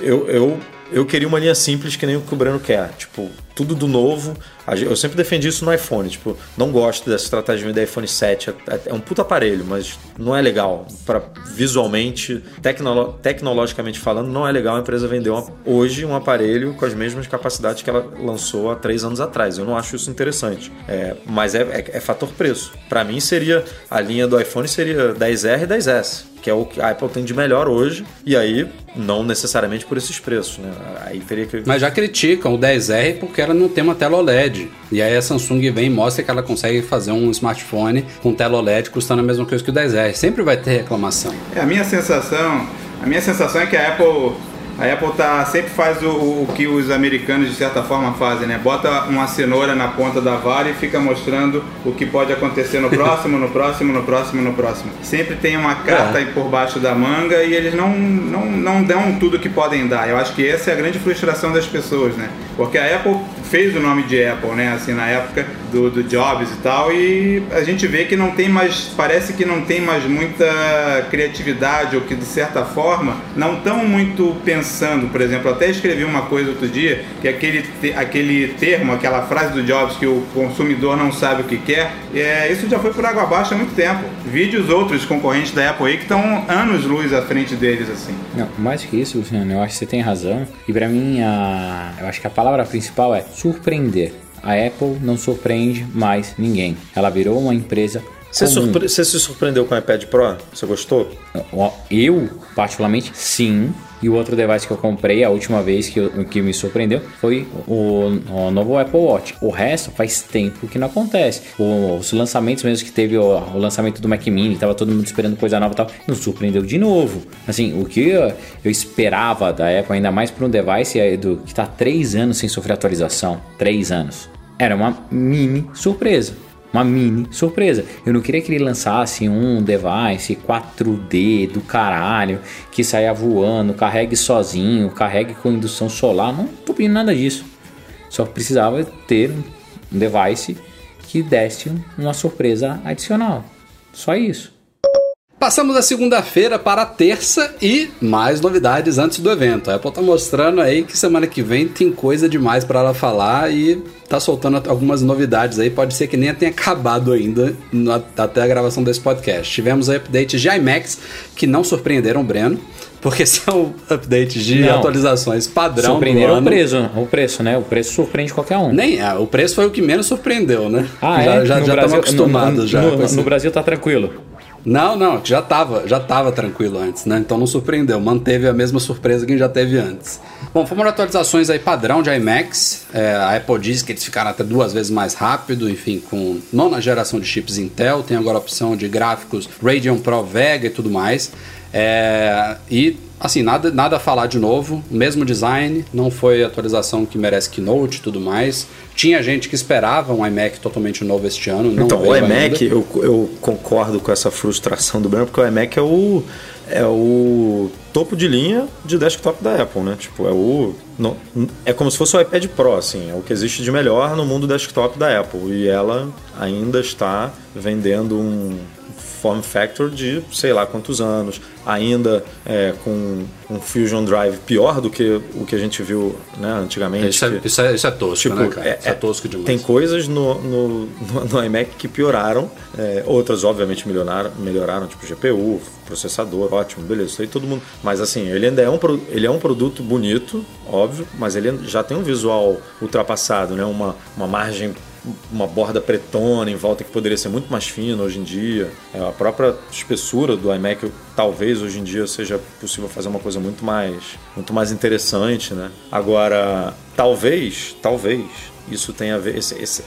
Eu, eu, eu queria uma linha simples que nem o que o Breno quer. Tipo, tudo do novo. Eu sempre defendi isso no iPhone. Tipo, não gosto dessa estratégia do iPhone 7. É- É um puta aparelho, mas não é legal. Para visualmente, tecnolo- tecnologicamente falando, não é legal a empresa vender uma- hoje um aparelho com as mesmas capacidades que ela lançou há três anos atrás. Eu não acho isso interessante. É, mas é, é- é fator preço. Para mim seria a linha do iPhone seria 10R e 10S que é o que a Apple tem de melhor hoje, e aí não necessariamente por esses preços, né? Aí teria que. Mas já criticam o 10R porque ela não tem uma tela OLED. E aí a Samsung vem e mostra que ela consegue fazer um smartphone com tela OLED custando a mesma coisa que o 10R. Sempre vai ter reclamação. É, a minha sensação, a minha sensação é que a Apple, a Apple tá, sempre faz o, o que os americanos de certa forma fazem, né? Bota uma cenoura na ponta da vara e fica mostrando o que pode acontecer no próximo, no próximo, no próximo, no próximo. Sempre tem uma carta aí por baixo da manga e eles não, não, não dão tudo que podem dar. Eu acho que essa é a grande frustração das pessoas, né? Porque a Apple fez o nome de Apple, né? Assim, na época do, do Jobs e tal. E a gente vê que não tem mais, parece que não tem mais muita criatividade, ou que de certa forma não estão muito pensando. Por exemplo, até escrevi uma coisa outro dia, que aquele, aquele termo, aquela frase do Jobs que o consumidor não sabe o que quer, é, isso já foi por água abaixo há muito tempo. Vídeos outros concorrentes da Apple aí que estão anos luz à frente deles, assim. Não, mais que isso, Luciano, eu acho que você tem razão. E para mim, a, eu acho que a palavra principal é surpreender. A Apple não surpreende mais ninguém. Ela virou uma empresa Você, surpre- você se surpreendeu com o iPad Pro? Você gostou? Eu, particularmente, sim. E o outro device que eu comprei, a última vez que, eu- que me surpreendeu, foi o, o novo Apple Watch. O resto faz tempo que não acontece. O- os lançamentos mesmo que teve, o, o lançamento do Mac Mini, tava todo mundo esperando coisa nova e tal, nos surpreendeu de novo. Assim, o que eu, eu esperava da Apple, ainda mais para um device do, que tá três anos sem sofrer atualização, três anos, era uma mini surpresa uma mini surpresa. Eu não queria que ele lançasse um device 4D do caralho, que saia voando, carregue sozinho, carregue com indução solar. Não tô pedindo nada disso. Só precisava ter um device que desse uma surpresa adicional. Só isso. Passamos a segunda-feira para a terça e mais novidades antes do evento. A Apple tá mostrando aí que semana que vem tem coisa demais para ela falar e tá soltando algumas novidades aí. Pode ser que nem tenha acabado ainda na- até a gravação desse podcast. Tivemos updates de iMacs que não surpreenderam o Breno, porque são updates de Não. atualizações padrão Surpreenderam o preço, o preço, né? O preço surpreende qualquer um. Nem, ah, o preço foi o que menos surpreendeu, né? Ah, já, é? Já, No já Brasil- estamos acostumados no, já. no- no Brasil tá tranquilo. Não, não, já tava, já tava tranquilo antes, né? Então não surpreendeu, manteve a mesma surpresa que já teve antes. Bom, foram atualizações aí padrão de iMacs. É, a Apple diz que eles ficaram até duas vezes mais rápido, enfim, com nona geração de chips Intel, tem agora a opção de gráficos Radeon Pro Vega e tudo mais. É, e assim, nada, nada a falar de novo, mesmo design, não foi atualização que merece Keynote e tudo mais. Tinha gente que esperava um iMac totalmente novo este ano. Não então, o iMac, eu, eu concordo com essa frustração do Breno, porque o iMac é o, é o topo de linha de desktop da Apple, né? Tipo, é o. Não, é como se fosse o iPad Pro, assim, é o que existe de melhor no mundo desktop da Apple. E ela ainda está vendendo um form factor de sei lá quantos anos, ainda é, com um Fusion Drive pior do que o que a gente viu né, antigamente. Isso é, que- isso é, isso é tosco, Tipo, né, cara? é- isso é tosco demais. Tem coisas no, no, no, iMac que pioraram, é, outras obviamente melhoraram, melhoraram, tipo GPU, processador, ótimo, beleza, isso aí todo mundo. Mas assim, ele ainda é um, ele é um produto bonito, óbvio, mas ele já tem um visual ultrapassado, né? Uma, uma margem uma borda pretona em volta que poderia ser muito mais fina hoje em dia. É, a própria espessura do iMac talvez hoje em dia seja possível fazer uma coisa muito mais, muito mais interessante, né? Agora, talvez, talvez isso tenha a ver esse, esse,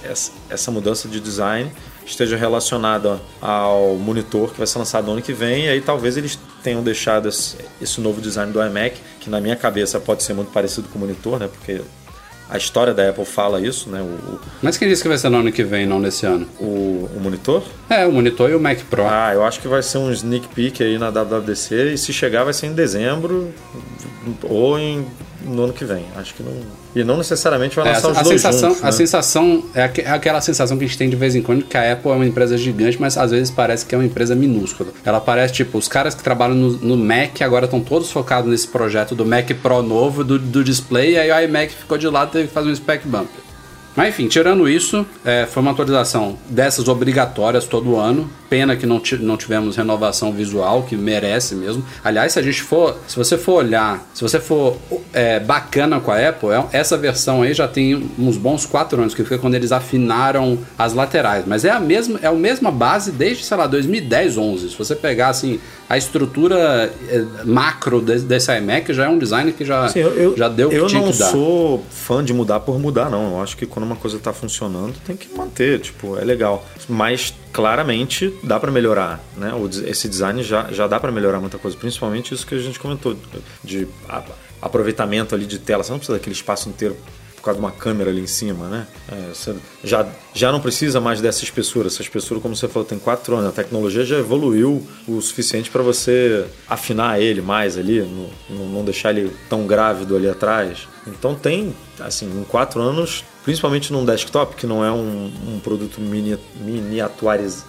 essa, mudança de design esteja relacionada ao monitor que vai ser lançado no ano que vem e aí talvez eles tenham deixado esse novo design do iMac que na minha cabeça pode ser muito parecido com o monitor, né? Porque a história da Apple fala isso, né? O, Mas quem disse que vai ser no ano que vem, não nesse ano? o, o monitor. É, o monitor e o Mac Pro. Ah, eu acho que vai ser um sneak peek aí na WWDC e se chegar vai ser em dezembro ou em, no ano que vem. Acho que não. E não necessariamente vai É, lançar a, os a dois sensação, juntos, a né? sensação é aque- é aquela sensação que a gente tem de vez em quando que a Apple é uma empresa gigante, mas às vezes parece que é uma empresa minúscula. Ela parece tipo os caras que trabalham no, no Mac agora estão todos focados nesse projeto do Mac Pro novo do, do display, e aí o iMac ficou de lado e teve que fazer um spec bump. Mas enfim, tirando isso, é, foi uma atualização dessas obrigatórias todo ano. Pena que não, não tivemos renovação visual, que merece mesmo. Aliás, se a gente for, se você for olhar, se você for é, bacana com a Apple, é- essa versão aí já tem uns bons quatro anos, que foi quando eles afinaram as laterais. Mas é a mesma, é a mesma base desde, sei lá, 2010, 11. Se você pegar assim a estrutura é, macro desse, iMac, já é um design que já, Sim, eu, eu- já deu o que eu tinha não que dar. sou fã de mudar por mudar, não. Eu acho que quando uma coisa tá funcionando, tem que manter, tipo, é legal. Mas claramente dá para melhorar, né? Esse design já, já dá para melhorar muita coisa, principalmente isso que a gente comentou de aproveitamento ali de tela. Você não precisa daquele espaço inteiro por causa de uma câmera ali em cima, né? É, você já, já não precisa mais dessa espessura. Essa espessura, como você falou, tem quatro anos. A tecnologia já evoluiu o suficiente para você afinar ele mais ali, no- no- não deixar ele tão grávido ali atrás. Então tem, assim, em quatro anos principalmente num desktop, que não é um, um produto mini, miniaturizado.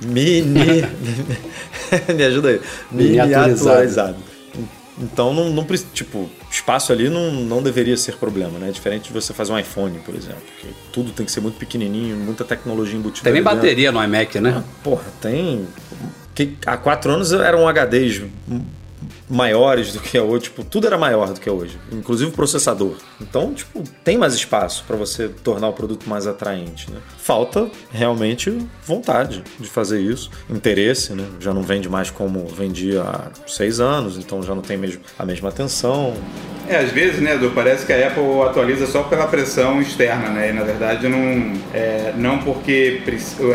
Mini. Me ajuda aí. Miniaturizado. Então, não, não, tipo, espaço ali não, não deveria ser problema, né? Diferente de você fazer um iPhone, por exemplo, que tudo tem que ser muito pequenininho, muita tecnologia embutida. Tem nem bateria no iMac, né? Ah, porra, tem. Que, há quatro anos eram HDs maiores do que é hoje, tipo, tudo era maior do que é hoje, inclusive o processador. Então, tipo, tem mais espaço para você tornar o produto mais atraente, né? Falta realmente vontade de fazer isso, interesse, né? Já não vende mais como vendia há seis anos, então já não tem mesmo a mesma atenção. É, às vezes, né, Edu, parece que a Apple atualiza só pela pressão externa, né? E na verdade não, é, não porque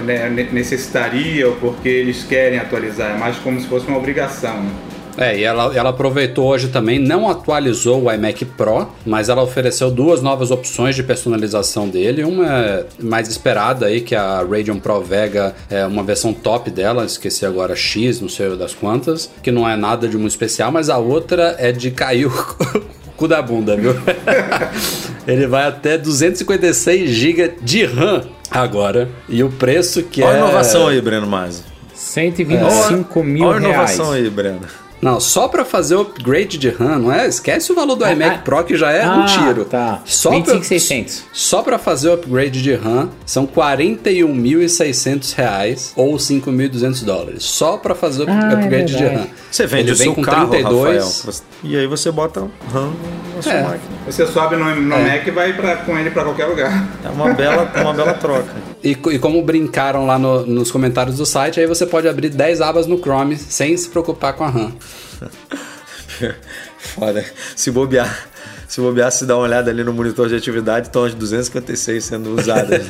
né, necessitaria ou porque eles querem atualizar, é mais como se fosse uma obrigação, né? É, e ela, ela aproveitou hoje também, não atualizou o iMac Pro, mas ela ofereceu duas novas opções de personalização dele. Uma é mais esperada aí, que é a Radeon Pro Vega, é uma versão top dela, esqueci agora X, não sei das quantas, que não é nada de muito especial, mas a outra é de cair o cu da bunda, viu? Ele vai até 256 GB de RAM agora. E o preço que Olha é. Olha a inovação aí, Breno Masi. 125 é. mil Olha a inovação aí, Breno. Não, só para fazer o upgrade de RAM, não é? Esquece o valor do ah, iMac ah, Pro que já é ah, um tiro. Tá. Só 25,600. Só para fazer o upgrade de RAM são 41.600 reais ou 5.200 dólares. Só para fazer o ah, é upgrade é de RAM. Você vende Ele o seu com carro, 32 Rafael, e aí você bota RAM na sua é. máquina. Você sobe no, no é. Mac e vai pra, com ele para qualquer lugar. É uma bela, uma bela troca. E, e como brincaram lá no, nos comentários do site, aí você pode abrir 10 abas no Chrome sem se preocupar com a RAM. Foda. Se bobear, se bobear, se dá uma olhada ali no monitor de atividade, estão as 256 sendo usadas.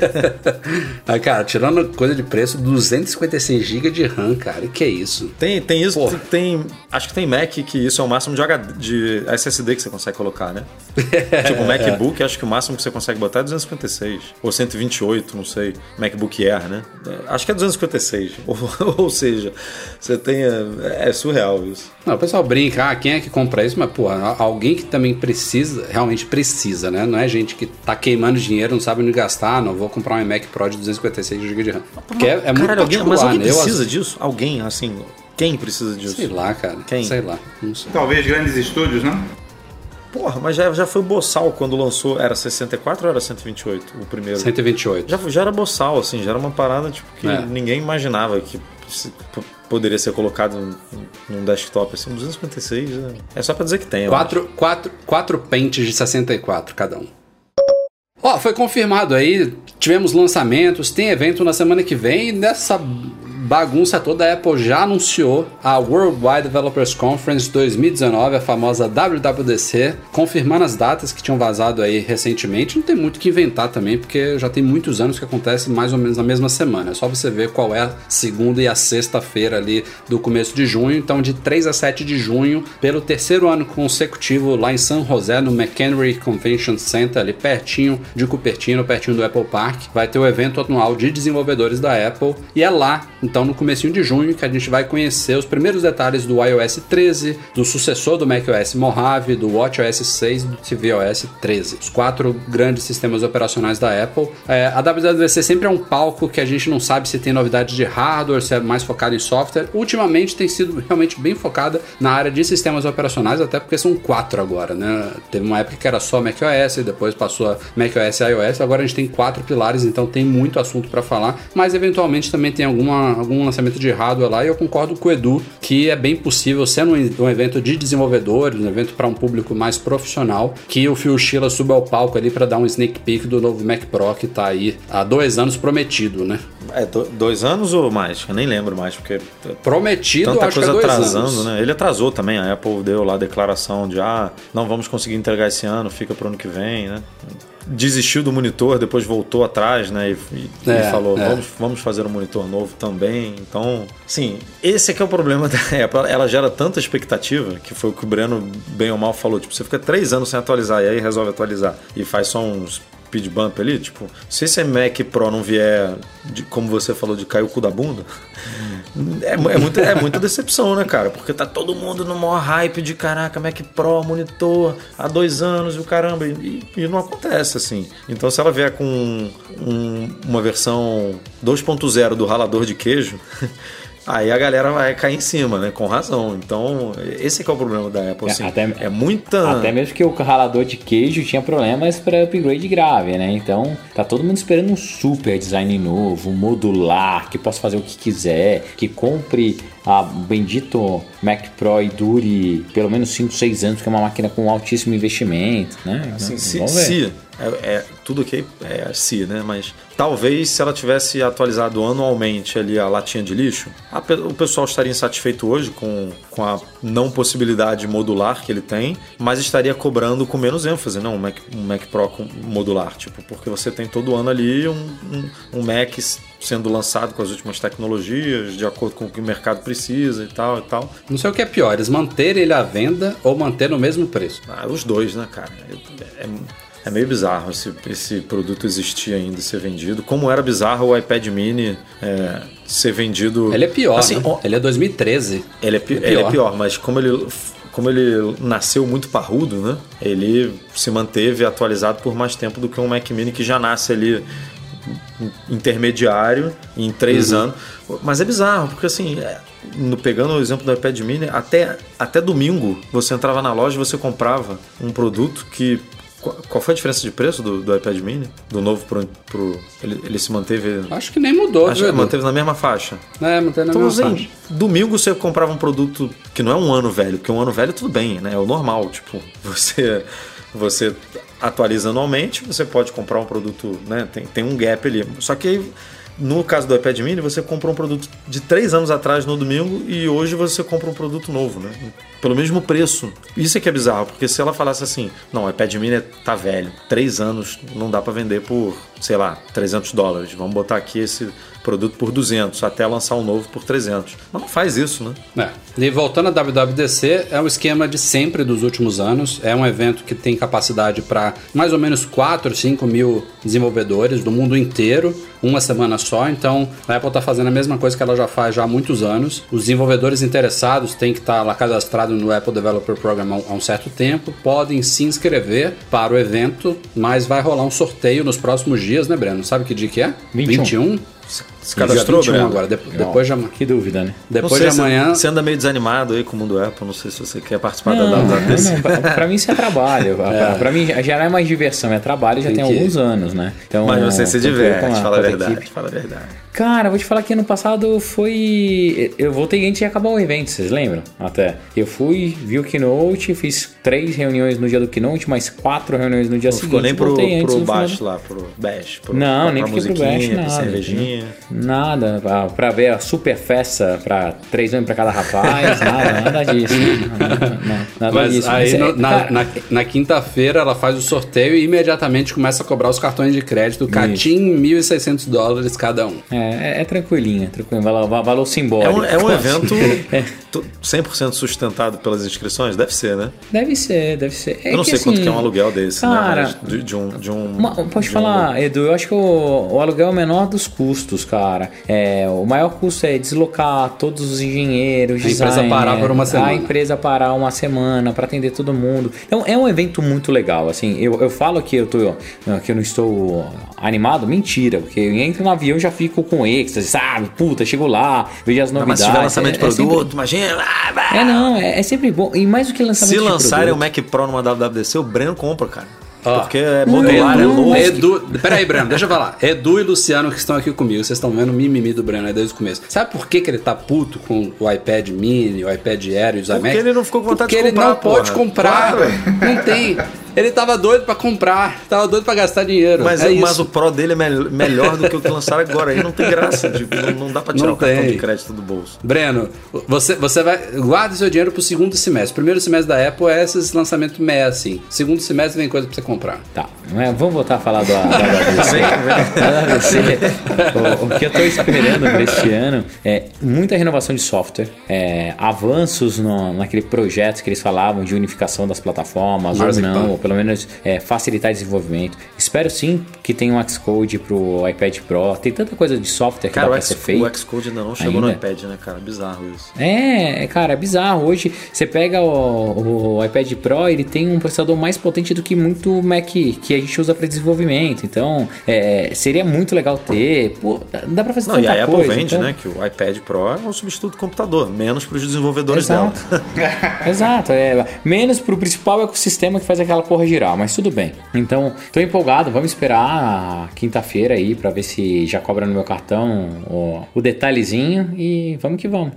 ah, cara, tirando coisa de preço, 256 GB de RAM, cara. E que é isso? Tem, tem isso, Porra. tem. Acho que tem Mac que isso é o máximo de, HD, de SSD que você consegue colocar, né? tipo, MacBook, acho que o máximo que você consegue botar é 256. Ou 128, não sei. MacBook Air, né? Acho que é 256. Ou, ou seja, você tem. É, é surreal isso. Não, o pessoal brinca, ah, quem é que compra isso? Mas, pô, alguém que também precisa precisa, realmente precisa, né? Não é gente que tá queimando dinheiro, não sabe onde gastar, não vou comprar um iMac Pro de 256 GB de RAM. Porque é, é muito alguém, Mas alguém né? precisa Eu, disso? Alguém, assim, quem precisa disso? Sei lá, cara. Quem? Sei lá. Sei. Talvez grandes estúdios, não? Porra, mas já, já foi boçal quando lançou. Era 64 ou era 128 o primeiro? 128. Já, já era boçal, assim, já era uma parada tipo, que é. ninguém imaginava que poderia ser colocado num desktop assim, 256, né? é só para dizer que tem. Quatro, quatro, quatro pentes de 64 cada um. Ó, oh, foi confirmado aí, tivemos lançamentos, tem evento na semana que vem, nessa bagunça toda, a Apple já anunciou a Worldwide Developers Conference 2019, a famosa WWDC, confirmando as datas que tinham vazado aí recentemente. Não tem muito que inventar também, porque já tem muitos anos que acontece mais ou menos na mesma semana. É só você ver qual é a segunda e a sexta-feira ali do começo de junho. Então, de 3 a 7 de junho, pelo terceiro ano consecutivo lá em San José, no McHenry Convention Center, ali pertinho de Cupertino, pertinho do Apple Park, vai ter o evento anual de desenvolvedores da Apple. E é lá, então, então no comecinho de junho que a gente vai conhecer os primeiros detalhes do iOS 13, do sucessor do macOS Mojave, do WatchOS 6 e do tvOS 13. Os quatro grandes sistemas operacionais da Apple. É, a WWDC sempre é um palco que a gente não sabe se tem novidades de hardware, se é mais focado em software. Ultimamente tem sido realmente bem focada na área de sistemas operacionais, até porque são quatro agora, né? Teve uma época que era só macOS, depois passou a macOS e iOS, agora a gente tem quatro pilares, então tem muito assunto para falar, mas eventualmente também tem alguma algum lançamento de hardware lá e eu concordo com o Edu que é bem possível, sendo um evento de desenvolvedores, um evento para um público mais profissional, que o Phil Schiller suba ao palco ali para dar um sneak peek do novo Mac Pro que está aí há dois anos prometido, né? É, dois anos ou mais? Eu nem lembro mais, porque. Prometido, tanta acho coisa que é atrasando, anos. né? Ele atrasou também, a Apple deu lá a declaração de ah, não vamos conseguir entregar esse ano, fica pro ano que vem, né? Desistiu do monitor, depois voltou atrás, né? E, e é, falou, é. Vamos, vamos fazer um monitor novo também. Então, sim, esse é que é o problema da Apple. Ela gera tanta expectativa, que foi o que o Breno bem ou mal falou. Tipo, você fica três anos sem atualizar e aí resolve atualizar. E faz só uns speed bump ali, tipo, se esse Mac Pro não vier, de, como você falou, de cair o cu da bunda, é, é, muita, é muita decepção, né, cara? Porque tá todo mundo no maior hype de caraca, Mac Pro, monitor, há dois anos e o caramba, e, e não acontece assim. Então, se ela vier com um, uma versão 2.0 do ralador de queijo. Aí a galera vai cair em cima, né? Com razão. Então, esse é, é o problema da Apple. Assim. Até, é muita. Até mesmo que o ralador de queijo tinha problemas para upgrade grave, né? Então, tá todo mundo esperando um super design novo, modular, que possa fazer o que quiser, que compre a bendito Mac Pro e dure pelo menos 5, 6 anos, que é uma máquina com altíssimo investimento, né? Assim, se, se é, é, tudo que é se, né? Mas talvez se ela tivesse atualizado anualmente ali a latinha de lixo, a, o pessoal estaria insatisfeito hoje com, com a não possibilidade modular que ele tem, mas estaria cobrando com menos ênfase, não? Um Mac, um Mac Pro modular, tipo, porque você tem todo ano ali um, um, um Mac sendo lançado com as últimas tecnologias, de acordo com o que o mercado precisa e tal e tal. Não sei o que é pior, eles manterem ele à venda ou manter no mesmo preço. Ah, os dois, né, cara? É, é, é meio bizarro esse, esse produto existir ainda, ser vendido. Como era bizarro o iPad Mini é, ser vendido... Ele é pior, assim, né? Ele é 2013. Ele é, pi é pior. ele é pior, mas como ele como ele nasceu muito parrudo, né? Ele se manteve atualizado por mais tempo do que um Mac Mini que já nasce ali intermediário em três uhum. anos. Mas é bizarro, porque assim, é, no, pegando o exemplo do iPad Mini, até, até domingo você entrava na loja e você comprava um produto que. Qual foi a diferença de preço do, do iPad Mini? Do novo pro. pro ele, ele se manteve. Acho que nem mudou, Acho que manteve na mesma faixa. É, manteve na então, mesma assim, faixa. Domingo você comprava um produto que não é um ano velho, porque um ano velho tudo bem, né? É o normal. Tipo, você você atualiza anualmente, você pode comprar um produto, né? Tem, tem um gap ali. Só que no caso do iPad mini, você compra um produto de três anos atrás no domingo e hoje você compra um produto novo, né? Pelo mesmo preço. Isso é que é bizarro, porque se ela falasse assim, não, o iPad mini tá velho, três anos não dá para vender por, sei lá, 300 dólares. Vamos botar aqui esse produto por 200, até lançar um novo por 300. Mas não faz isso, né? É. E voltando à WWDC, é um esquema de sempre dos últimos anos. É um evento que tem capacidade para mais ou menos 4, 5 mil desenvolvedores do mundo inteiro, uma semana só. Então, a Apple está fazendo a mesma coisa que ela já faz já há muitos anos. Os desenvolvedores interessados têm que estar tá lá cadastrado no Apple Developer Program há um certo tempo, podem se inscrever para o evento, mas vai rolar um sorteio nos próximos dias, né, Breno? Sabe que dia que é? 21. 21? Se cadastrou, Breno? agora. De, depois de Que dúvida, né? Depois de amanhã. Você anda meio desanimado aí com o mundo Apple. Não sei se você quer participar não, da WWDC. Pra, pra mim isso é trabalho. é. Pra mim já não é mais diversão, é trabalho já tem, tem alguns anos, né? Então, Mas você se diverte, fala a verdade. Fala a verdade. Cara, vou te falar que ano passado foi. Eu voltei antes de acabar o evento, vocês lembram? Até. Eu fui, vi o Keynote, fiz três reuniões no dia do Keynote, mais quatro reuniões no dia não seguinte. Ficou nem pro, pro baixo lá, pro Bash. Pro, não, nem fiquei pro Bash, nada. Cervejinha. Nada, pra, pra, ver a super festa pra três anos pra cada rapaz, nada, nada disso. Nada, nada Mas disso. aí Mas, no, é, na, na, na quinta-feira ela faz o sorteio e imediatamente começa a cobrar os cartões de crédito, catim 1.600 dólares cada um. É, é, é, tranquilinho, é tranquilinho, valor, valor simbólico. É um, é um evento é. 100% sustentado pelas inscrições? Deve ser, né? Deve ser, deve ser. É eu não sei assim, quanto que é um aluguel desse, né? cara, né? De, de, um, de um. Uma, pode de falar, um... Edu, eu acho que o, o, aluguel é o menor dos custos, cara. É, o maior custo é deslocar todos os engenheiros, a empresa parar por uma semana. A empresa parar uma semana para atender todo mundo. Então é um evento muito legal. Assim, eu, eu falo que eu tô que eu não estou animado, mentira, porque eu entro no avião já fico com êxtase, sabe? Puta, chego lá, vejo as novidades. Mas se tiver lançamento de produto, é sempre... imagina. É, não, é, é, sempre bom. E mais do que lançamento Se lançarem o Mac Pro numa WWDC, o Breno compra, cara. Porque é modular, Edu, é louco. Edu, peraí, Breno, deixa eu falar. Edu e Luciano que estão aqui comigo, vocês estão vendo o mimimi do Breno aí desde o começo. Sabe por que, que ele tá puto com o iPad mini, o iPad Air e os iMac? Porque ele não ficou com vontade Porque de comprar, ele não porra. pode comprar. Claro. Não tem. Ele tava doido para comprar, tava doido para gastar dinheiro. Mas, é mas o Pro dele é me melhor do que o que lançaram agora. Aí não tem graça, tipo, não, não, dá para tirar não o cartão tem. de crédito do bolso. Breno, você, você vai. Guarda seu dinheiro pro segundo semestre. Primeiro semestre da Apple é esses lançamentos meia assim. Segundo semestre vem coisa para você comprar. Tá. É, vamos voltar a falar da, da o, o, que eu tô esperando para este ano é muita renovação de software, é, avanços no, naquele projeto que eles falavam de unificação das plataformas, ou não, ou pelo menos é, facilitar desenvolvimento. Espero sim que tenha um Xcode pro iPad Pro. Tem tanta coisa de software que Cara, dá o, pra ser feito. o Xcode ainda não chegou no Ainda? iPad, né, cara? Bizarro isso. É, cara, é bizarro. Hoje você pega o, o iPad Pro, ele tem um processador mais potente do que muito Mac que a gente usa para desenvolvimento. Então, é, seria muito legal ter. Pô, dá pra fazer Não, e a Apple coisa. vende, então- né, que o iPad Pro é um substituto do computador, menos para os desenvolvedores dela. Exato. Exato, é. Menos pro principal ecossistema que faz aquela porra girar, mas tudo bem. Então, tô empolgado, vamos esperar quinta-feira aí pra ver se já cobra no meu cartão o, o detalhezinho e vamos que vamos.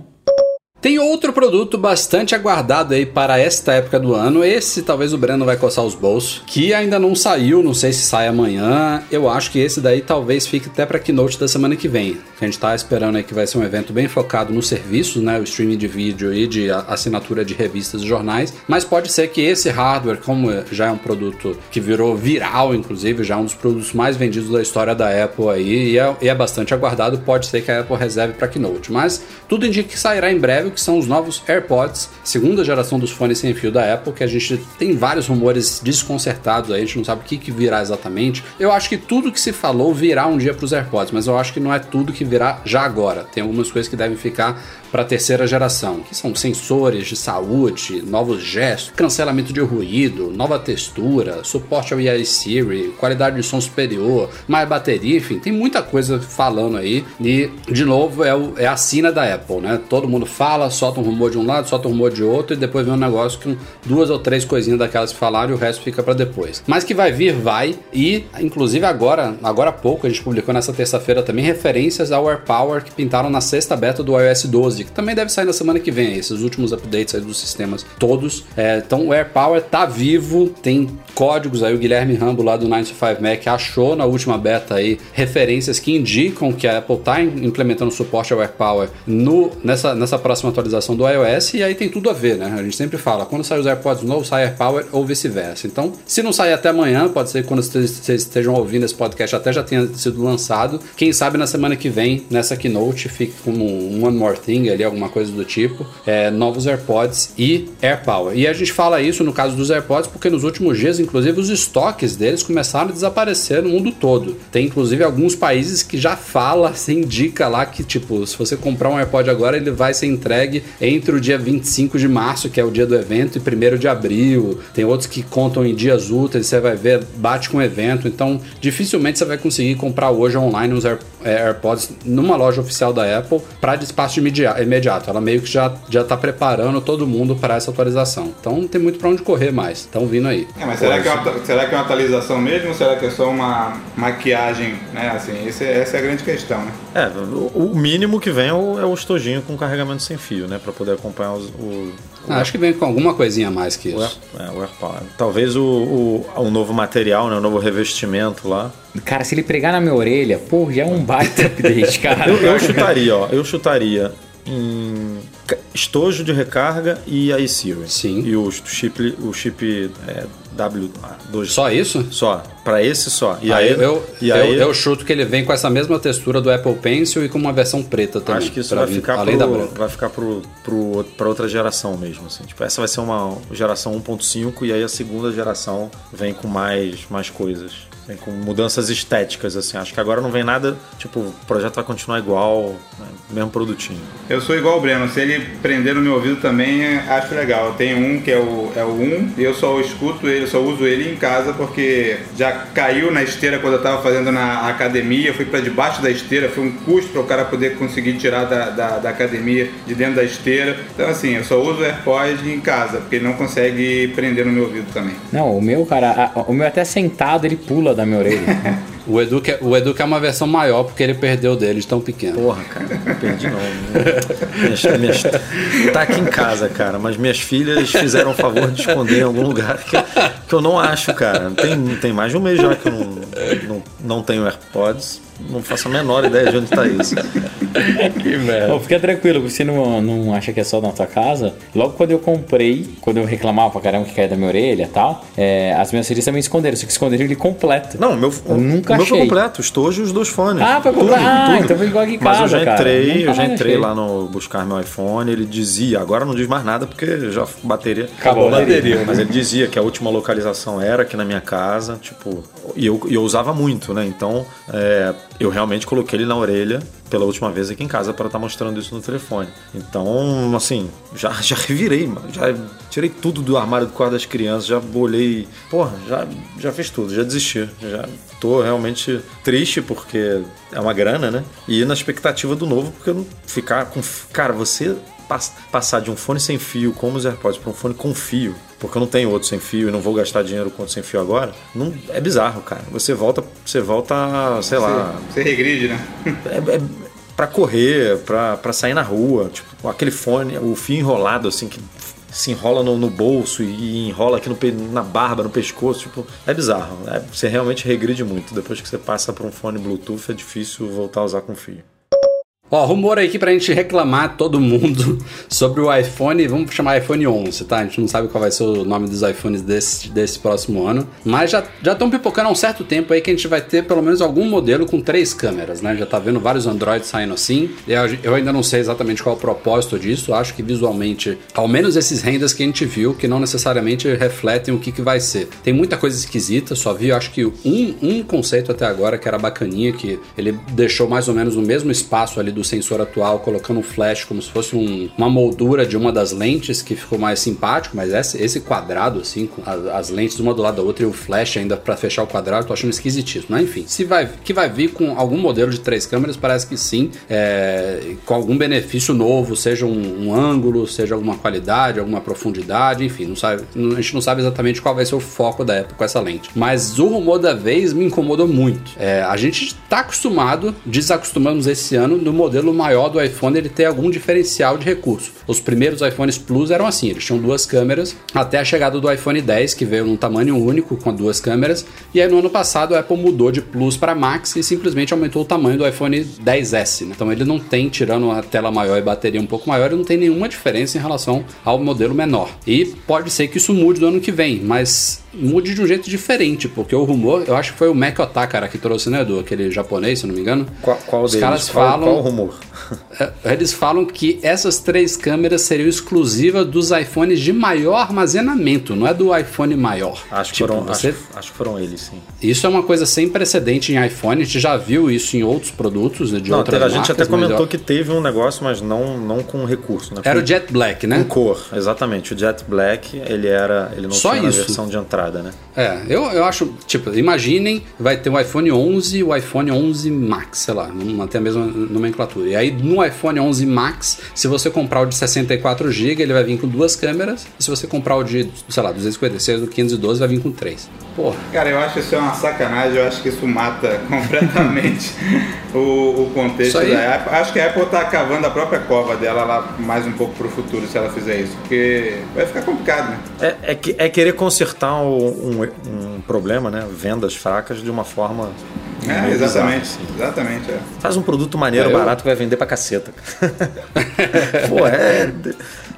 Tem outro produto bastante aguardado aí para esta época do ano. Esse talvez o Breno vai coçar os bolsos, que ainda não saiu, não sei se sai amanhã. Eu acho que esse daí talvez fique até para keynote da semana que vem. A gente tá esperando aí que vai ser um evento bem focado nos serviços, né, o streaming de vídeo e de assinatura de revistas e jornais, mas pode ser que esse hardware, como já é um produto que virou viral, inclusive, já é um dos produtos mais vendidos da história da Apple aí e é, e é bastante aguardado, pode ser que a Apple reserve para keynote, mas tudo indica que sairá em breve, que são os novos AirPods, segunda geração dos fones sem fio da Apple, que a gente tem vários rumores desconcertados aí, a gente não sabe o que, que virá exatamente. Eu acho que tudo que se falou virá um dia para os AirPods, mas eu acho que não é tudo que virá já agora. Tem algumas coisas que devem ficar para a terceira geração, que são sensores de saúde, novos gestos, cancelamento de ruído, nova textura, suporte ao AI Siri, qualidade de som superior, mais bateria, enfim, tem muita coisa falando aí. E, de novo, é, o- é a sina da Apple, né? Todo mundo fala, solta um rumor de um lado, solta um rumor de outro, e depois vem um negócio com duas ou três coisinhas daquelas que falaram e o resto fica para depois. Mas que vai vir, vai. E, inclusive, agora, agora há pouco, a gente publicou nessa terça-feira também referências ao AirPower que pintaram na sexta beta do iOS 12, que também deve sair na semana que vem, esses últimos updates aí dos sistemas todos. É, então, o AirPower tá vivo, tem códigos aí, o Guilherme Rambo lá do 9to5 Mac achou na última beta aí referências que indicam que a Apple tá im- implementando suporte ao AirPower no, nessa, nessa próxima atualização do iOS, e aí tem tudo a ver, né? A gente sempre fala, quando sai os AirPods novos, sai AirPower ou vice-versa. Então, se não sair até amanhã, pode ser que quando vocês estejam ouvindo esse podcast até já tenha sido lançado. Quem sabe na semana que vem, nessa keynote, fique como um One More Thing ali, alguma coisa do tipo, é, novos AirPods e AirPower. E a gente fala isso no caso dos AirPods porque nos últimos dias, inclusive, os estoques deles começaram a desaparecer no mundo todo. Tem inclusive alguns países que já fala, se indica lá que, tipo, se você comprar um AirPod agora, ele vai ser entregue entre o dia 25 de março, que é o dia do evento, e 1 de abril. Tem outros que contam em dias úteis, você vai ver, bate com o evento. Então, dificilmente você vai conseguir comprar hoje online uns é, AirPods numa loja oficial da Apple para despacho imedia- imediato. Ela meio que já, já tá preparando todo mundo para essa atualização. Então, não tem muito para onde correr mais. Estão vindo aí. É, mas será que, é uma, será que é uma atualização mesmo ou será que é só uma maquiagem, né? Assim, esse, essa é a grande questão, né? É, o, mínimo que vem é o, é o estojinho com carregamento sem fio, né? Pra poder acompanhar os- o, Ah, acho que vem com alguma coisinha a mais que isso. é, o AirPower. Talvez o, o, o novo material, né? O novo revestimento lá. Cara, se ele pregar na minha orelha, pô, já é um baita update, cara. Eu, eu chutaria, ó. Eu chutaria em estojo de recarga e iSiri. Sim. E o chip, o chip é, W2. Só isso? Só. Pra esse só. E aí, aí, eu, e eu, aí eu chuto que ele vem com essa mesma textura do Apple Pencil e com uma versão preta também. acho que isso vai vir ficar, além da pro, branca. vai ficar pra outra geração mesmo. Assim. Tipo, essa vai ser uma geração 1.5 e aí a segunda geração vem com mais, mais coisas. Com mudanças estéticas, assim. Acho que agora não vem nada, tipo, o projeto vai continuar igual, né? mesmo produtinho. Eu sou igual o Breno, se ele prender no meu ouvido também, acho legal. Eu tenho um que é o, é o 1, e eu só escuto ele, só uso ele em casa porque já caiu na esteira quando eu tava fazendo na academia, fui para debaixo da esteira, foi um custo para o cara poder conseguir tirar da, da, da academia de dentro da esteira. Então assim, eu só uso o AirPod em casa, porque ele não consegue prender no meu ouvido também. Não, o meu, cara, a- o meu até sentado ele pula da minha orelha. O Edu, quer, o Edu quer uma versão maior porque ele perdeu dele de tão pequeno. Porra, cara, não perdi não. Minhas, minhas, tá aqui em casa, cara, mas minhas filhas fizeram o favor de esconder em algum lugar que, que eu não acho, cara. Tem, tem mais de um mês já que eu não, não, não tenho AirPods. Não faço a menor ideia de onde tá isso. que merda. Ô, fica tranquilo, você não, não acha que é só na tua casa. Logo quando eu comprei, quando eu reclamava pra caramba que caía da minha orelha e tal, é, as minhas filhas também esconderam, só que esconderam ele completo. Não, o meu, Eu nunca o meu foi completo, estojo e os dois fones. Ah, foi completo. Ah, tudo. então foi igual aqui em Mas eu casa, já cara. entrei, eu já entrei achei. lá no buscar meu iPhone, ele dizia, agora não diz mais nada porque já bateria. Acabou a bateria. Mas ele dizia que a última localização era aqui na minha casa, tipo, e eu, eu usava muito, né? Então, é, eu realmente coloquei ele na orelha pela última vez aqui em casa para estar mostrando isso no telefone. Então, assim, já, já revirei, mano. Já tirei tudo do armário do quarto das crianças, já olhei. Porra, já, já fiz tudo, já desisti. Já tô realmente triste porque é uma grana, né? E na expectativa do novo, porque eu não ficar com. Cara, você passar de um fone sem fio como os AirPods para um fone com fio, porque eu não tenho outro sem fio e não vou gastar dinheiro com outro sem fio agora, não é bizarro, cara. Você volta, você volta, sei lá, Você, você regride, né? é, é para correr, pra pra sair na rua, tipo, aquele fone, o fio enrolado assim que se enrola no, no bolso e enrola aqui no, na barba, no pescoço, tipo, é bizarro. É, você realmente regride muito. Depois que você passa por um fone Bluetooth, é difícil voltar a usar com fio. Ó, rumor aí que pra gente reclamar todo mundo sobre o iPhone, vamos chamar iPhone 11, tá? A gente não sabe qual vai ser o nome dos iPhones desse, desse próximo ano, mas já estão pipocando há um certo tempo aí que a gente vai ter pelo menos algum modelo com três câmeras, né? Já tá vendo vários Androids saindo assim, eu, eu ainda não sei exatamente qual é o propósito disso, acho que visualmente, ao menos esses renders que a gente viu, que não necessariamente refletem o que, que vai ser. Tem muita coisa esquisita, só vi, acho que um, um conceito até agora que era bacaninha, que ele deixou mais ou menos no mesmo espaço ali do sensor atual, colocando um flash como se fosse um- uma moldura de uma das lentes, que ficou mais simpático, mas esse, esse quadrado, assim, com a- as lentes uma do lado da outra e o flash ainda pra fechar o quadrado, tô achando esquisitíssimo. Mas enfim, se vai, que vai vir com algum modelo de três câmeras, parece que sim, é, com algum benefício novo, seja um, um ângulo, seja alguma qualidade, alguma profundidade, enfim, não sabe, a gente não sabe exatamente qual vai ser o foco da Apple com essa lente. Mas o rumor da vez me incomodou muito. É, a gente tá acostumado, desacostumamos esse ano, no modelo maior do iPhone ele ter algum diferencial de recurso. Os primeiros iPhones Plus eram assim, eles tinham duas câmeras, até a chegada do iPhone 10, que veio num tamanho único com duas câmeras, e aí no ano passado a Apple mudou de Plus para Max e simplesmente aumentou o tamanho do iPhone 10S. né? Então ele não tem, tirando a tela maior e bateria um pouco maior, ele não tem nenhuma diferença em relação ao modelo menor. E pode ser que isso mude do ano que vem, mas mude de um jeito diferente, porque o rumor, eu acho que foi o Mac Otakara que trouxe, né, Edu? Aquele japonês, se não me engano. Qual, qual Os deles? caras qual, falam. qual rumor? É, Eles falam que essas três câmeras seriam exclusivas dos iPhones de maior armazenamento, não é do iPhone maior. Acho que, Tipo, foram, você- acho, acho que foram eles, sim. Isso é uma coisa sem precedente em iPhone, a gente já viu isso em outros produtos né, de Não, outras teve- a gente marcas, até comentou eu- que teve um negócio, mas não, não com recurso, né? Era Com- o Jet Black, né? Com cor, exatamente. O Jet Black, ele era. Ele não Só tinha isso. versão de entrada, né? É, eu, eu acho, tipo, imaginem, vai ter o iPhone 11 e o iPhone 11 Max, sei lá, vamos manter a mesma nomenclatura. E aí no iPhone 11 Max, se você comprar o de 64GB, ele vai vir com duas câmeras, e se você comprar o de, sei lá, 256 ou 512, vai vir com três. Porra. Cara, eu acho que isso é uma sacanagem, eu acho que isso mata completamente o, o contexto da Apple. Acho que a Apple tá cavando a própria cova dela lá mais um pouco pro futuro se ela fizer isso, porque vai ficar complicado, né? É, é, que- é querer consertar o- um, um problema, né? Vendas fracas de uma forma. É, exatamente. Exatamente, é. Faz um produto maneiro, É, eu- barato, que vai vender pra caceta. Pô, é.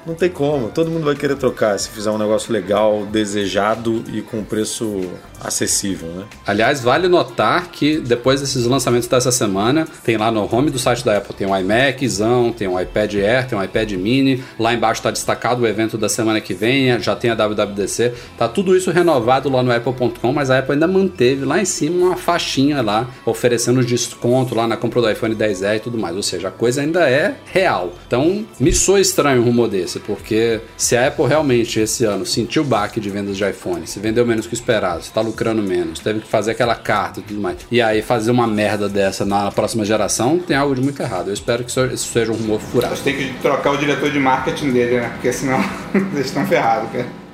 Não tem como. Todo mundo vai querer trocar se fizer um negócio legal, desejado e com preço acessível, né? Aliás, vale notar que depois desses lançamentos dessa semana, tem lá no home do site da Apple, tem um iMaczão, tem um iPad Air, tem um iPad Mini, lá embaixo está destacado o evento da semana que vem, já tem a WWDC, tá tudo isso renovado lá no apple.com, mas a Apple ainda manteve lá em cima uma faixinha lá, oferecendo desconto lá na compra do iPhone 10R e tudo mais, ou seja, a coisa ainda é real. Então, me soa estranho um rumo desse, porque se a Apple realmente esse ano sentiu o baque de vendas de iPhone, se vendeu menos que o esperado, se tá lucrando menos, teve que fazer aquela carta e tudo mais, e aí fazer uma merda dessa na próxima geração, tem algo de muito errado. Eu espero que isso seja um rumor furado. Que tem que trocar o diretor de marketing dele, né? Porque senão eles estão ferrados, cara.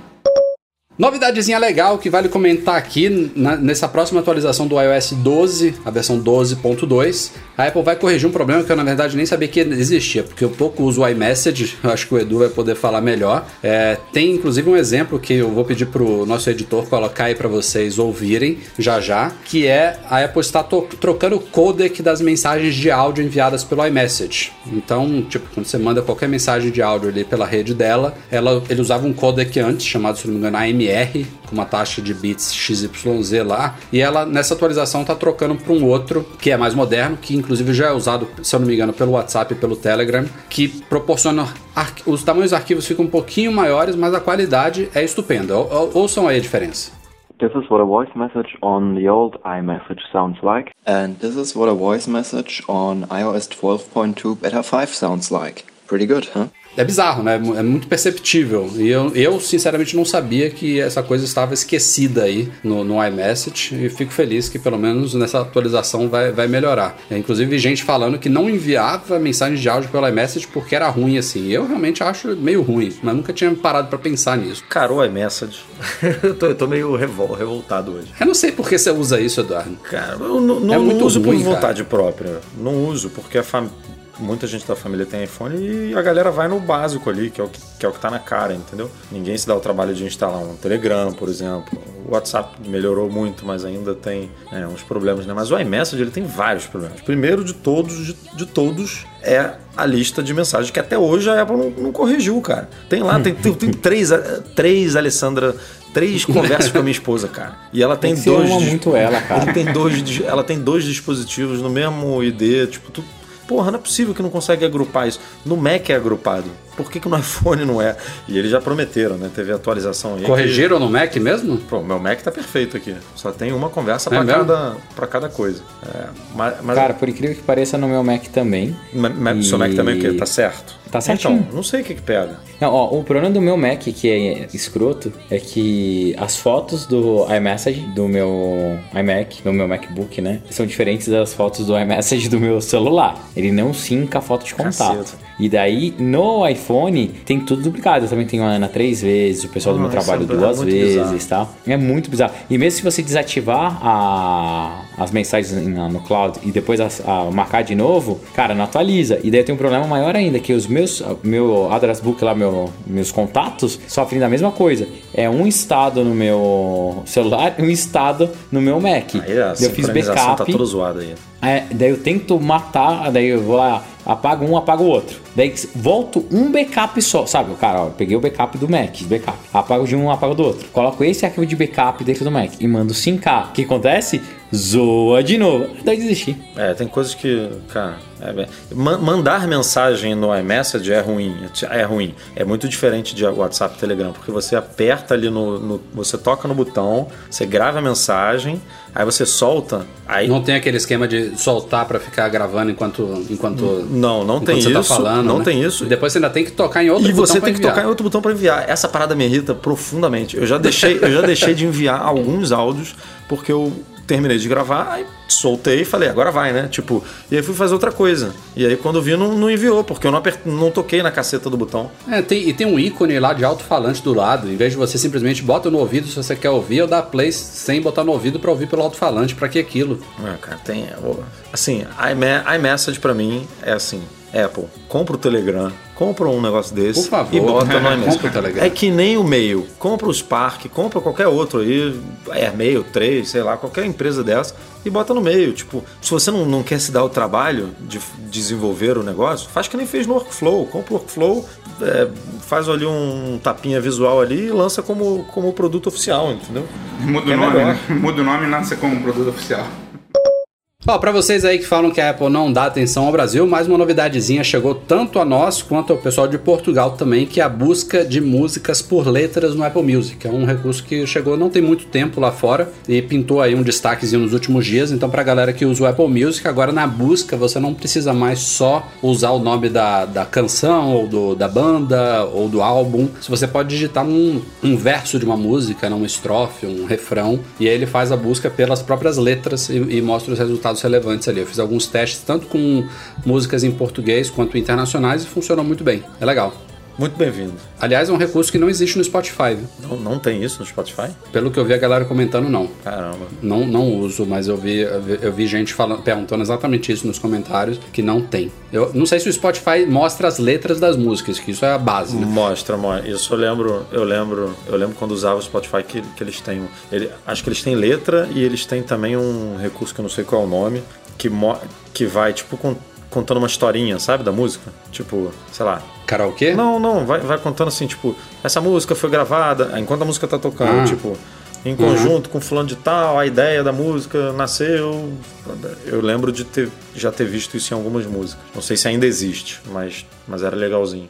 Novidadezinha legal que vale comentar aqui na- nessa próxima atualização do iOS 12, a versão 12.2, a Apple vai corrigir um problema que eu na verdade nem sabia que existia, porque eu pouco uso o iMessage, eu acho que o Edu vai poder falar melhor. É, tem inclusive um exemplo que eu vou pedir pro nosso editor colocar aí para vocês ouvirem já já, que é a Apple está trocando o codec das mensagens de áudio enviadas pelo iMessage. Então, tipo, quando você manda qualquer mensagem de áudio ali pela rede dela, ela, ele usava um codec antes, chamado, se não me engano, AMR, com uma taxa de bits XYZ lá, e ela nessa atualização tá trocando para um outro que é mais moderno, que inclusive já é usado, se eu não me engano, pelo WhatsApp e pelo Telegram, que proporciona os tamanhos dos arquivos ficam um pouquinho maiores, mas a qualidade é estupenda. Ou- ou- Ouçam aí a diferença. This is what a voice message on the old iMessage sounds like. And this is what a voice message on iOS 12.2 Beta 5 sounds like. Pretty good, huh? É bizarro, né? É muito perceptível. E eu, eu, sinceramente, não sabia que essa coisa estava esquecida aí no, no iMessage. E fico feliz que, pelo menos, nessa atualização vai, vai melhorar. É, inclusive, gente falando que não enviava mensagem de áudio pelo iMessage porque era ruim, assim. Eu realmente acho meio ruim, mas nunca tinha parado pra pensar nisso. Cara, o iMessage. eu, tô, eu tô meio revol, revoltado hoje. Eu não sei por que você usa isso, Eduardo. Cara, eu não, não, É não uso ruim, por vontade própria. Não uso, porque a fam... muita gente da família tem iPhone e a galera vai no básico ali, que é, o que, que é o que tá na cara, entendeu? Ninguém se dá o trabalho de instalar um Telegram, por exemplo. O WhatsApp melhorou muito, mas ainda tem é, uns problemas, né? Mas o iMessage ele tem vários problemas. Primeiro de todos, de, de todos, é a lista de mensagens que até hoje a Apple não, não corrigiu, cara. Tem lá, tem, tem, tem três, eh, três, Alessandra, três conversas com a minha esposa, cara. E ela tem você dois. ama muito ela, cara. Tem dois, ela tem dois dispositivos no mesmo ID, tipo, tu, porra, não é possível que não consegue agrupar isso. No Mac é agrupado. Por que, que no iPhone não é? E eles já prometeram, né? Teve atualização aí. que- Corrigiram no Mac mesmo? Pô, meu Mac tá perfeito aqui. Só tem uma conversa É pra mesmo? cada, pra cada coisa. É, mas, mas Cara, por incrível que pareça, no meu Mac também. mas, mas seu Mac também o quê? Tá certo? Tá certinho. Então, não sei o que que pega. Não, ó, o problema do meu Mac, que é escroto, é que as fotos do iMessage, do meu iMac, do meu MacBook, né? São diferentes das fotos do iMessage do meu celular. Ele não sinca a foto de contato. Caceta. E daí, no iPhone, tem tudo duplicado. Eu também tenho a Ana três vezes, o pessoal do meu trabalho é duas vezes e tal. É muito bizarro. E mesmo se você desativar a- as mensagens no cloud e depois as- a- marcar de novo, cara, não atualiza. E daí tem um problema maior ainda, que os meus, meu address book lá, meu, meus contatos, sofrem da mesma coisa. É um estado no meu celular e um estado no meu Mac. Aí a eu fiz sincronização backup. tá toda zoada aí. É, daí eu tento matar, daí eu vou lá, apago um, apago o outro. Daí volto um backup só, sabe? Cara, ó, peguei o backup do Mac, backup. Apago de um, apago do outro. Coloco esse arquivo de backup dentro do Mac e mando 5K. O que acontece? Zoa de novo. Daí desisti. É, tem coisas que, cara, é mandar mensagem no iMessage é ruim, é ruim. É muito diferente de WhatsApp e Telegram, porque você aperta ali no, no- você toca no botão, você grava a mensagem, aí você solta, aí Não tem aquele esquema de soltar pra ficar gravando enquanto. enquanto não, não enquanto tem você isso, tá falando. não né? tem isso. E depois você ainda tem que tocar em outro E botão você tem que enviar. tocar em outro botão para enviar. Essa parada me irrita profundamente. Eu já deixei, eu já deixei de enviar alguns áudios porque eu terminei de gravar, aí soltei e falei, agora vai, né? Tipo, e aí fui fazer outra coisa. E aí quando vi, não, não enviou, porque eu não, apert... não toquei na caceta do botão. É, tem, e tem um ícone lá de alto-falante do lado. Em vez de você simplesmente bota no ouvido se você quer ouvir, ou dá play sem botar no ouvido pra ouvir pelo alto-falante. Pra que aquilo? Ah, cara, tem. Assim, iMe- iMessage pra mim é assim: Apple, compra o Telegram, compra um negócio desse favor, e bota no o Telegram. É que nem o Mail. Compra o Spark, compra qualquer outro aí, Airmail 3, sei lá, qualquer empresa dessa e bota no meio. Tipo, se você não, não quer se dar o trabalho de desenvolver o negócio, faz que nem fez no Workflow. Compra o Workflow, é, faz ali um tapinha visual ali e lança como, como produto oficial, entendeu? Muda É o nome, né? Muda o nome e nasce como produto oficial. Ó, pra vocês aí que falam que a Apple não dá atenção ao Brasil, mais uma novidadezinha chegou tanto a nós quanto ao pessoal de Portugal também, que é a busca de músicas por letras no Apple Music. É um recurso que chegou não tem muito tempo lá fora e pintou aí um destaquezinho nos últimos dias. Então, pra galera que usa o Apple Music, agora na busca você não precisa mais só usar o nome da, da canção ou do, da banda ou do álbum. Se você pode digitar um, um verso de uma música, uma estrofe, um refrão, e aí ele faz a busca pelas próprias letras e, e mostra os resultados relevantes ali. Eu fiz alguns testes tanto com músicas em português quanto internacionais e funcionou muito bem. É legal. Muito bem-vindo. Aliás, é um recurso que não existe no Spotify. viu? Não, não tem isso no Spotify? Pelo que eu vi a galera comentando, não. Caramba. Não, não uso, mas eu vi, eu vi, eu vi gente falando, perguntando exatamente isso nos comentários, que não tem. Eu não sei se o Spotify mostra as letras das músicas, que isso é a base, né? Mostra, mostra. Isso eu lembro, eu lembro, eu lembro quando usava o Spotify que, que eles têm. Ele, acho que eles têm letra e eles têm também um recurso que eu não sei qual é o nome, que, que vai, tipo, con- contando uma historinha, sabe, da música? Tipo, sei lá. Karaokê? Não, não, vai, vai contando assim, tipo, essa música foi gravada, enquanto a música tá tocando, Ah. tipo, em conjunto com fulano de tal, a ideia da música nasceu. Eu lembro de ter, já ter visto isso em algumas músicas. Não sei se ainda existe, mas, mas era legalzinho.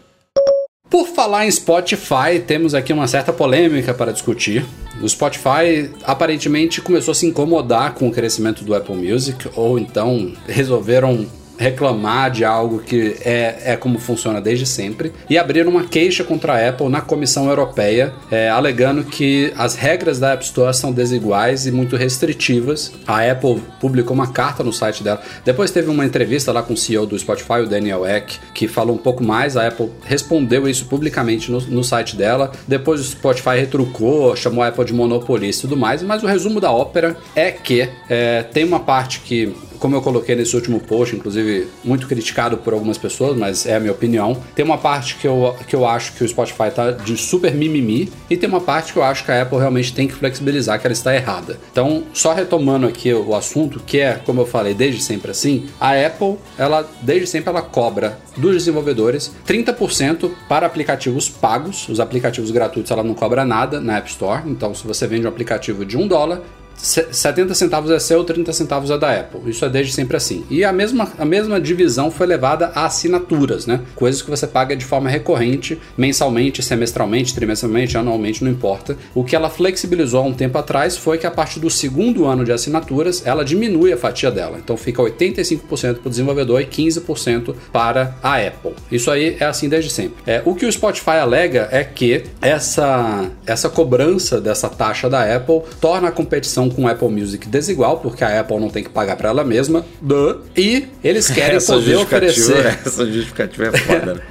Por falar em Spotify, temos aqui uma certa polêmica para discutir. O Spotify aparentemente começou a se incomodar com o crescimento do Apple Music, ou então resolveram reclamar de algo que é, é como funciona desde sempre e abriram uma queixa contra a Apple na Comissão Europeia, é, alegando que as regras da App Store são desiguais e muito restritivas. A Apple publicou uma carta no site dela. Depois teve uma entrevista lá com o CEO do Spotify, o Daniel Eck, que falou um pouco mais. A Apple respondeu isso publicamente no, no site dela. Depois o Spotify retrucou, chamou a Apple de monopolista e tudo mais. Mas o resumo da ópera é que é, tem uma parte que como eu coloquei nesse último post, inclusive muito criticado por algumas pessoas, mas é a minha opinião. Tem uma parte que eu, que eu acho que o Spotify tá de super mimimi, e tem uma parte que eu acho que a Apple realmente tem que flexibilizar, que ela está errada. Então, só retomando aqui o assunto, que é, como eu falei, desde sempre assim, a Apple, ela desde sempre ela cobra dos desenvolvedores 30% para aplicativos pagos. Os aplicativos gratuitos ela não cobra nada na App Store. Então, se você vende um aplicativo de um dólar, 70 centavos é seu, 30 centavos é da Apple. Isso é desde sempre assim. E a mesma, a mesma divisão foi levada a assinaturas, né? Coisas que você paga de forma recorrente, mensalmente, semestralmente, trimestralmente, anualmente, não importa. O que ela flexibilizou há um tempo atrás foi que a partir do segundo ano de assinaturas, ela diminui a fatia dela. Então fica 85% para o desenvolvedor e 15% para a Apple. Isso aí é assim desde sempre. É, o que o Spotify alega é que essa, essa cobrança dessa taxa da Apple torna a competição com o Apple Music desigual, porque a Apple não tem que pagar para ela mesma. Duh. E eles querem essa poder oferecer. Essa justificativa é foda, né?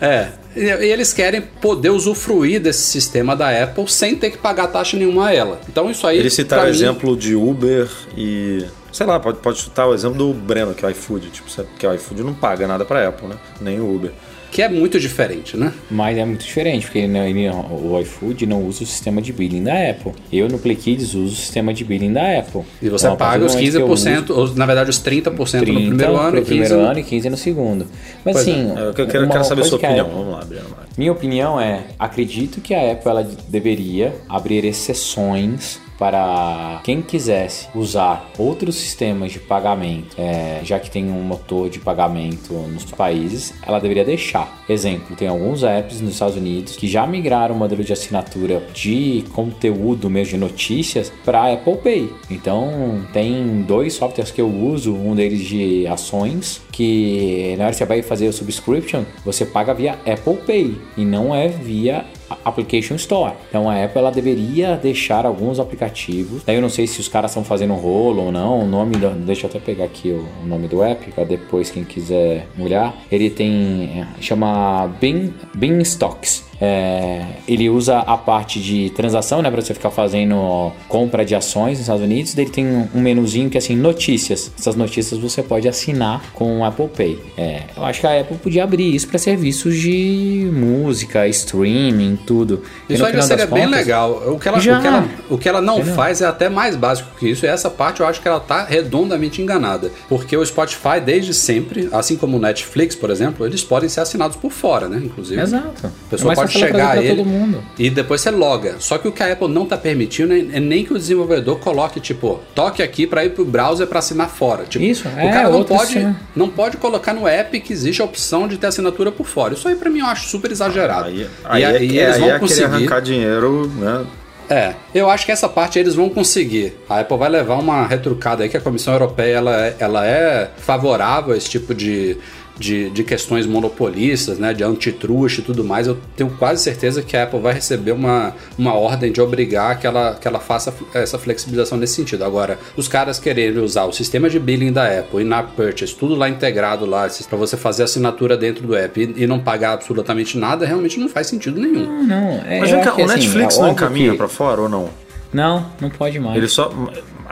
É. E eles querem poder usufruir desse sistema da Apple sem ter que pagar taxa nenhuma a ela. Então isso aí. Eles citaram o mim, exemplo de Uber e. Sei lá, pode, pode citar o exemplo do Breno, que é o iFood. Tipo, porque o iFood não paga nada pra Apple, né? Nem o Uber. Que é muito diferente, né? Mas é muito diferente, porque ele- ele- o iFood não usa o sistema de billing da Apple. Eu no Play Kids uso o sistema de billing da Apple. E você Então, paga os momento que eu 15%, ou, na verdade os 30%, 30 no primeiro ano e 15% primeiro no- ano e 15 no segundo. Mas Pois é. assim, Eu quero, quero saber a sua opinião. Apple- Vamos lá, vai. Minha opinião é, acredito que a Apple ela deveria abrir exceções para quem quisesse usar outros sistemas de pagamento, é, já que tem um motor de pagamento nos países, ela deveria deixar. Exemplo, tem alguns apps nos Estados Unidos que já migraram o modelo de assinatura de conteúdo mesmo de notícias para Apple Pay. Então tem dois softwares que eu uso, um deles de ações, que na hora que você vai fazer o subscription, você paga via Apple Pay e não é via Application Store. Então a Apple ela deveria deixar alguns aplicativos. Daí eu não sei se os caras estão fazendo rolo ou não. O nome da, deixa eu até pegar aqui o, o nome do app para depois quem quiser olhar. Ele tem é, chama Bean Bean Stocks. É, ele usa a parte de transação, né, para você ficar fazendo compra de ações nos Estados Unidos. Daí ele tem um, menuzinho que é assim notícias. Essas notícias você pode assinar com o Apple Pay. É, eu acho que a Apple podia abrir isso para serviços de música, streaming, tudo. Isso aí seria bem contas- legal. O que, ela, Já. o, que ela, o que ela não Entendeu? faz é até mais básico que isso. E essa parte eu acho que ela tá redondamente enganada. Porque o Spotify, desde sempre, assim como o Netflix, por exemplo, eles podem ser assinados por fora, né? Inclusive. Exato. A pessoa É pode chegar ele todo mundo. e depois você loga. Só que o que a Apple não tá permitindo é é nem que o desenvolvedor coloque, tipo, toque aqui para ir pro browser para assinar fora. Tipo, Isso, o é, cara não outro pode, não pode colocar no app que existe a opção de ter assinatura por fora. Isso aí pra mim eu acho super exagerado. Aí, E aí, é, e eles aí vão é conseguir. arrancar dinheiro, né? É, eu acho que essa parte eles vão conseguir. A Apple vai levar uma retrucada aí que a Comissão Europeia ela é, ela é favorável a esse tipo de, de, de questões monopolistas, né, de antitruste e tudo mais, eu tenho quase certeza que a Apple vai receber uma, uma ordem de obrigar que ela, que ela faça essa flexibilização nesse sentido. Agora, os caras quererem usar o sistema de billing da Apple e na Purchase, tudo lá integrado lá, para você fazer assinatura dentro do app e, e, não pagar absolutamente nada, realmente não faz sentido nenhum. Não, não. É, Mas vem cá, que, o assim, Netflix é não encaminha que- pra fora ou não? Não, não pode mais. Ele só.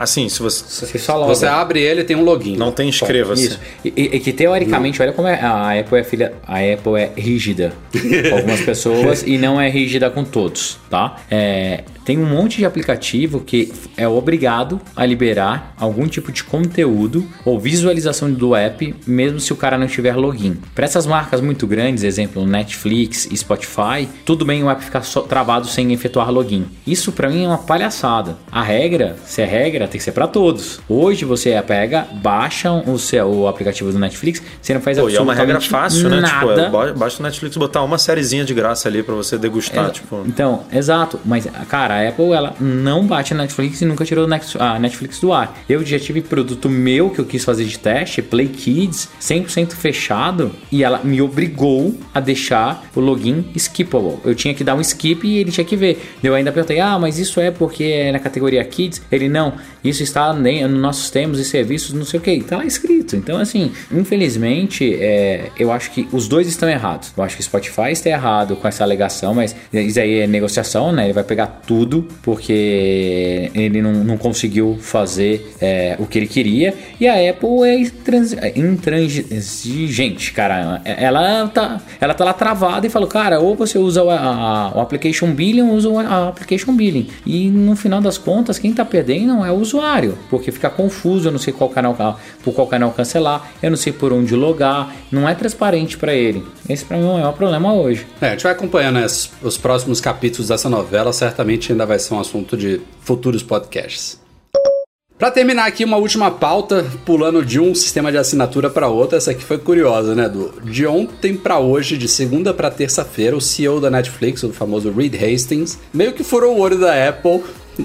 Assim, se você. Você só loga. Você abre ele e tem um login. Não tem inscreva-se. Isso. E, e- e que teoricamente, olha como é, a Apple é filha, a Apple é rígida com algumas pessoas e não é rígida com todos, tá? É, tem um monte de aplicativo que é obrigado a liberar algum tipo de conteúdo ou visualização do app, mesmo se o cara não tiver login. Para essas marcas muito grandes, exemplo Netflix e Spotify, tudo bem o app ficar só travado sem efetuar login. Isso para mim é uma palhaçada. A regra, se é regra, tem que ser para todos. Hoje você pega, baixa o, seu, o aplicativo do Netflix, você não faz Pô, e é uma regra absolutamente fácil, né? Tipo, nada. é, ba- basta o Netflix botar uma sériezinha de graça ali pra você degustar, É, tipo. Então, exato. Mas, cara, a Apple ela não bate a Netflix e nunca tirou a Netflix do ar. Eu já tive produto meu que eu quis fazer de teste, Play Kids, 100% fechado, e ela me obrigou a deixar o login skippable. Eu tinha que dar um skip e ele tinha que ver. Eu ainda perguntei, ah, mas isso é porque é na categoria Kids? Ele, não, isso está nem nos nossos termos e serviços, não sei o que. Tá lá escrito. Então, assim, infelizmente, é, eu acho que os dois estão errados. Eu acho que o Spotify está errado com essa alegação, mas isso aí é negociação, né? Ele vai pegar tudo porque ele não, não conseguiu fazer é, o que ele queria. E a Apple é é intransigente, cara. Ela tá, ela tá lá travada e falou, cara, ou você usa o, a- o Application Billing ou usa a Application Billing. E no final das contas, quem tá perdendo é o usuário, porque fica confuso, eu não sei qual canal, por qual canal cancelar, eu não sei por onde logar, não é transparente para ele. Esse para mim é o maior problema hoje. É, a gente vai acompanhando as- os próximos capítulos dessa novela, certamente ainda vai ser um assunto de futuros podcasts. Pra terminar aqui, uma última pauta, pulando de um sistema de assinatura para outro. Essa aqui foi curiosa, né, Du? De ontem pra hoje, de segunda pra terça-feira, o CEO da Netflix, o famoso Reed Hastings, meio que furou o olho da Apple,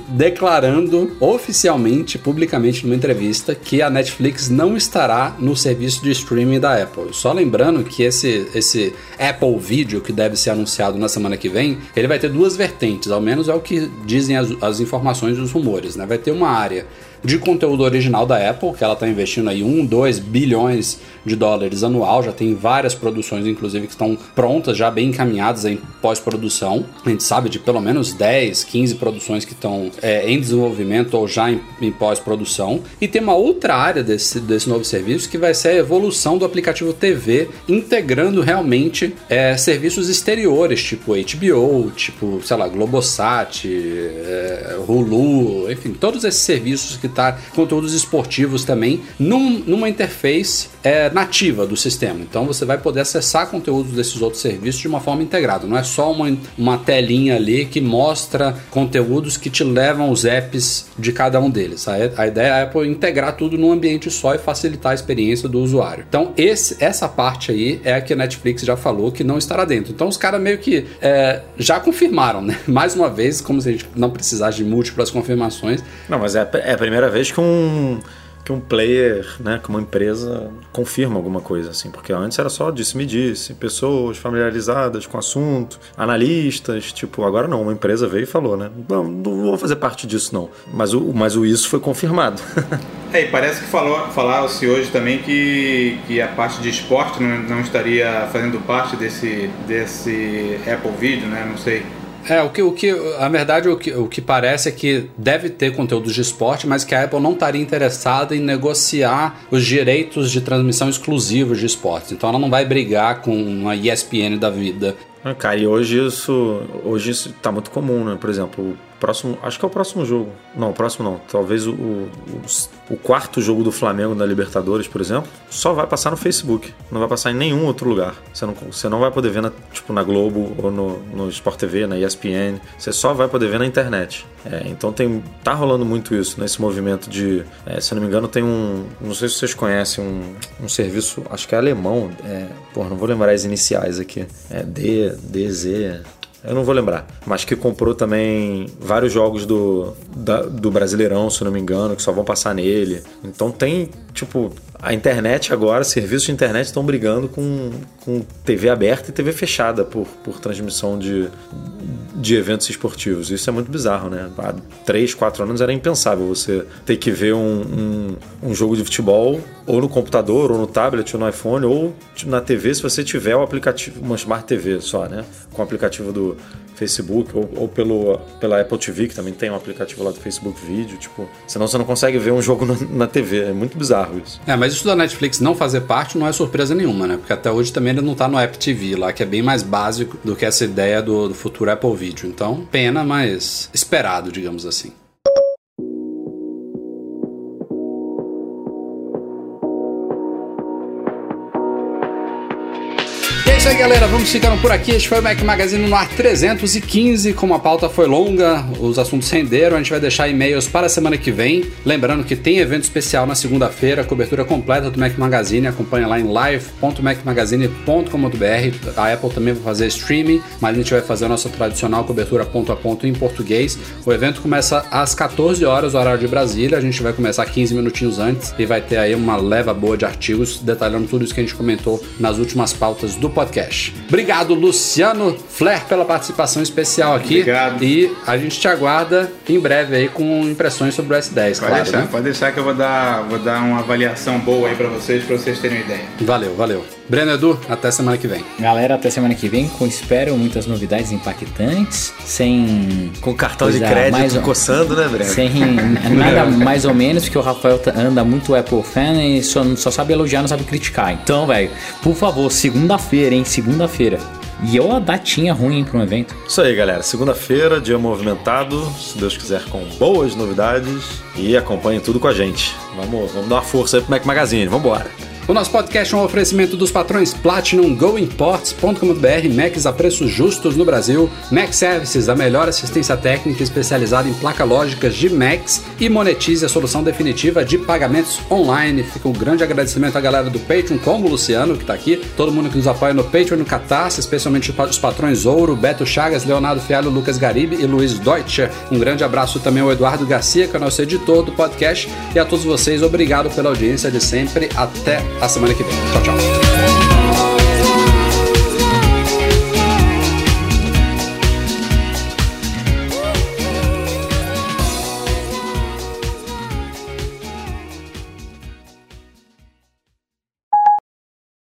declarando oficialmente, publicamente, numa entrevista, que a Netflix não estará no serviço de streaming da Apple. Só lembrando que esse, esse Apple Video, que deve ser anunciado na semana que vem, ele vai ter duas vertentes, ao menos é o que dizem as, as informações e os rumores, né? Vai ter uma área de conteúdo original da Apple, que ela está investindo aí 1, 2 bilhões de dólares anual, já tem várias produções, inclusive, que estão prontas, já bem encaminhadas em pós-produção. A gente sabe de pelo menos 10, 15 produções que estão é, em desenvolvimento ou já em, em pós-produção. E tem uma outra área desse, desse novo serviço que vai ser a evolução do aplicativo TV, integrando realmente é, serviços exteriores, tipo HBO, tipo, sei lá, Globosat, é, Hulu, enfim, todos esses serviços que conteúdos esportivos também num- numa interface é, nativa do sistema. Então você vai poder acessar conteúdos desses outros serviços de uma forma integrada. Não é só uma, uma telinha ali que mostra conteúdos que te levam aos apps de cada um deles. A, a ideia é Apple integrar tudo num ambiente só e facilitar a experiência do usuário. Então esse, essa parte aí é a que a Netflix já falou que não estará dentro. Então os caras meio que é, já confirmaram, né? Mais uma vez, como se a gente não precisasse de múltiplas confirmações, Não, mas é, é a primeira vez que um, que um player, né, que uma empresa confirma alguma coisa, assim. Porque antes era só disse-me-disse, pessoas familiarizadas com o assunto, analistas, tipo, agora não, uma empresa veio e falou, né? Não, não vou fazer parte disso, não. Mas o, mas o isso foi confirmado. É, e parece que falou, falaram-se hoje também que, que a parte de esporte não, não estaria fazendo parte desse, desse Apple Video, né? Não sei. É, o que, o que, a verdade, o que, o que parece é que deve ter conteúdos de esporte, mas que a Apple não estaria interessada em negociar os direitos de transmissão exclusivos de esportes. Então ela não vai brigar com uma ESPN da vida. Ah, Cara, e hoje isso, hoje isso tá muito comum, né? Por exemplo, próximo, acho que é o próximo jogo. Não, o próximo não. Talvez o, o, o quarto jogo do Flamengo na Libertadores, por exemplo, só vai passar no Facebook. Não vai passar em nenhum outro lugar. Você não, você não vai poder ver na, tipo, na Globo ou no, no Sport TV, na ESPN. Você só vai poder ver na internet. É, então tem, tá rolando muito isso nesse movimento de, é, se não me engano, tem um, não sei se vocês conhecem um, um serviço, acho que é alemão. É, porra, não vou lembrar as iniciais aqui. É D, DZ. Eu não vou lembrar, mas que comprou também vários jogos do, da- do Brasileirão, se não me engano, que só vão passar nele. Então tem, tipo, a internet agora, serviços de internet estão brigando com, com TV aberta e TV fechada por, por transmissão de, de eventos esportivos. Isso é muito bizarro, né? Há 3, 4 anos era impensável você ter que ver um, um, um, jogo de futebol ou no computador, ou no tablet, ou no iPhone, ou na TV se você tiver o aplicativo, uma Smart TV só, né? Com o aplicativo do, Facebook ou, ou, pelo, pela Apple TV, que também tem um aplicativo lá do Facebook Vídeo, tipo, senão você não consegue ver um jogo na, na, TV, é muito bizarro isso. É, mas isso da Netflix não fazer parte não é surpresa nenhuma, né? Porque até hoje também ele não tá no App TV lá, que é bem mais básico do que essa ideia do, do futuro Apple Video. Então, pena, mas esperado, digamos assim. Isso aí, galera. Vamos ficando por aqui. Este foi o Mac Magazine no ar 315. Como a pauta foi longa, os assuntos renderam, a gente vai deixar e-mails para a semana que vem. Lembrando que tem evento especial na segunda-feira, cobertura completa do Mac Magazine. Acompanha lá em live.macmagazine.com.br. A Apple também vai fazer streaming, mas a gente vai fazer a nossa tradicional cobertura ponto a ponto em português. O evento começa às 14 horas, horário de Brasília. A gente vai começar 15 minutinhos antes e vai ter aí uma leva boa de artigos detalhando tudo isso que a gente comentou nas últimas pautas do podcast podcast. Obrigado, Luciano Flair, pela participação especial aqui. Obrigado. E a gente te aguarda em breve aí com impressões sobre o S10, pode claro. Deixar, né? Pode deixar que eu vou dar, vou dar uma avaliação boa aí para vocês, para vocês terem uma ideia. Valeu, valeu. Breno Edu, até semana que vem. Galera, até semana que vem, com espero muitas novidades impactantes, sem. Com cartão de crédito mais, coçando, né, Breno? Sem nada mais ou menos, porque o Rafael tá, anda muito Apple fan e só, só sabe elogiar, não sabe criticar. Então, velho, por favor, segunda-feira, hein? Segunda-feira. E ó, a datinha ruim para um evento. Isso aí, galera. Segunda-feira, dia movimentado, se Deus quiser, com boas novidades. E acompanhe tudo com a gente. Vamos, vamos dar uma força aí pro Mac Magazine. Vambora. O nosso podcast é um oferecimento dos patrões Platinum, GoImports.com.br, Macs a preços justos no Brasil, Mac Services, a melhor assistência técnica especializada em placa lógicas de Macs e monetize a solução definitiva de pagamentos online. Fica um grande agradecimento à galera do Patreon, como o Luciano, que está aqui, todo mundo que nos apoia no Patreon e no Catarse, especialmente os patrões Ouro, Beto Chagas, Leonardo Fialho, Lucas Garibe e Luiz Deutscher. Um grande abraço também ao Eduardo Garcia, que é o nosso editor do podcast, e a todos vocês, obrigado pela audiência de sempre. Até a semana que vem. Tchau, tchau.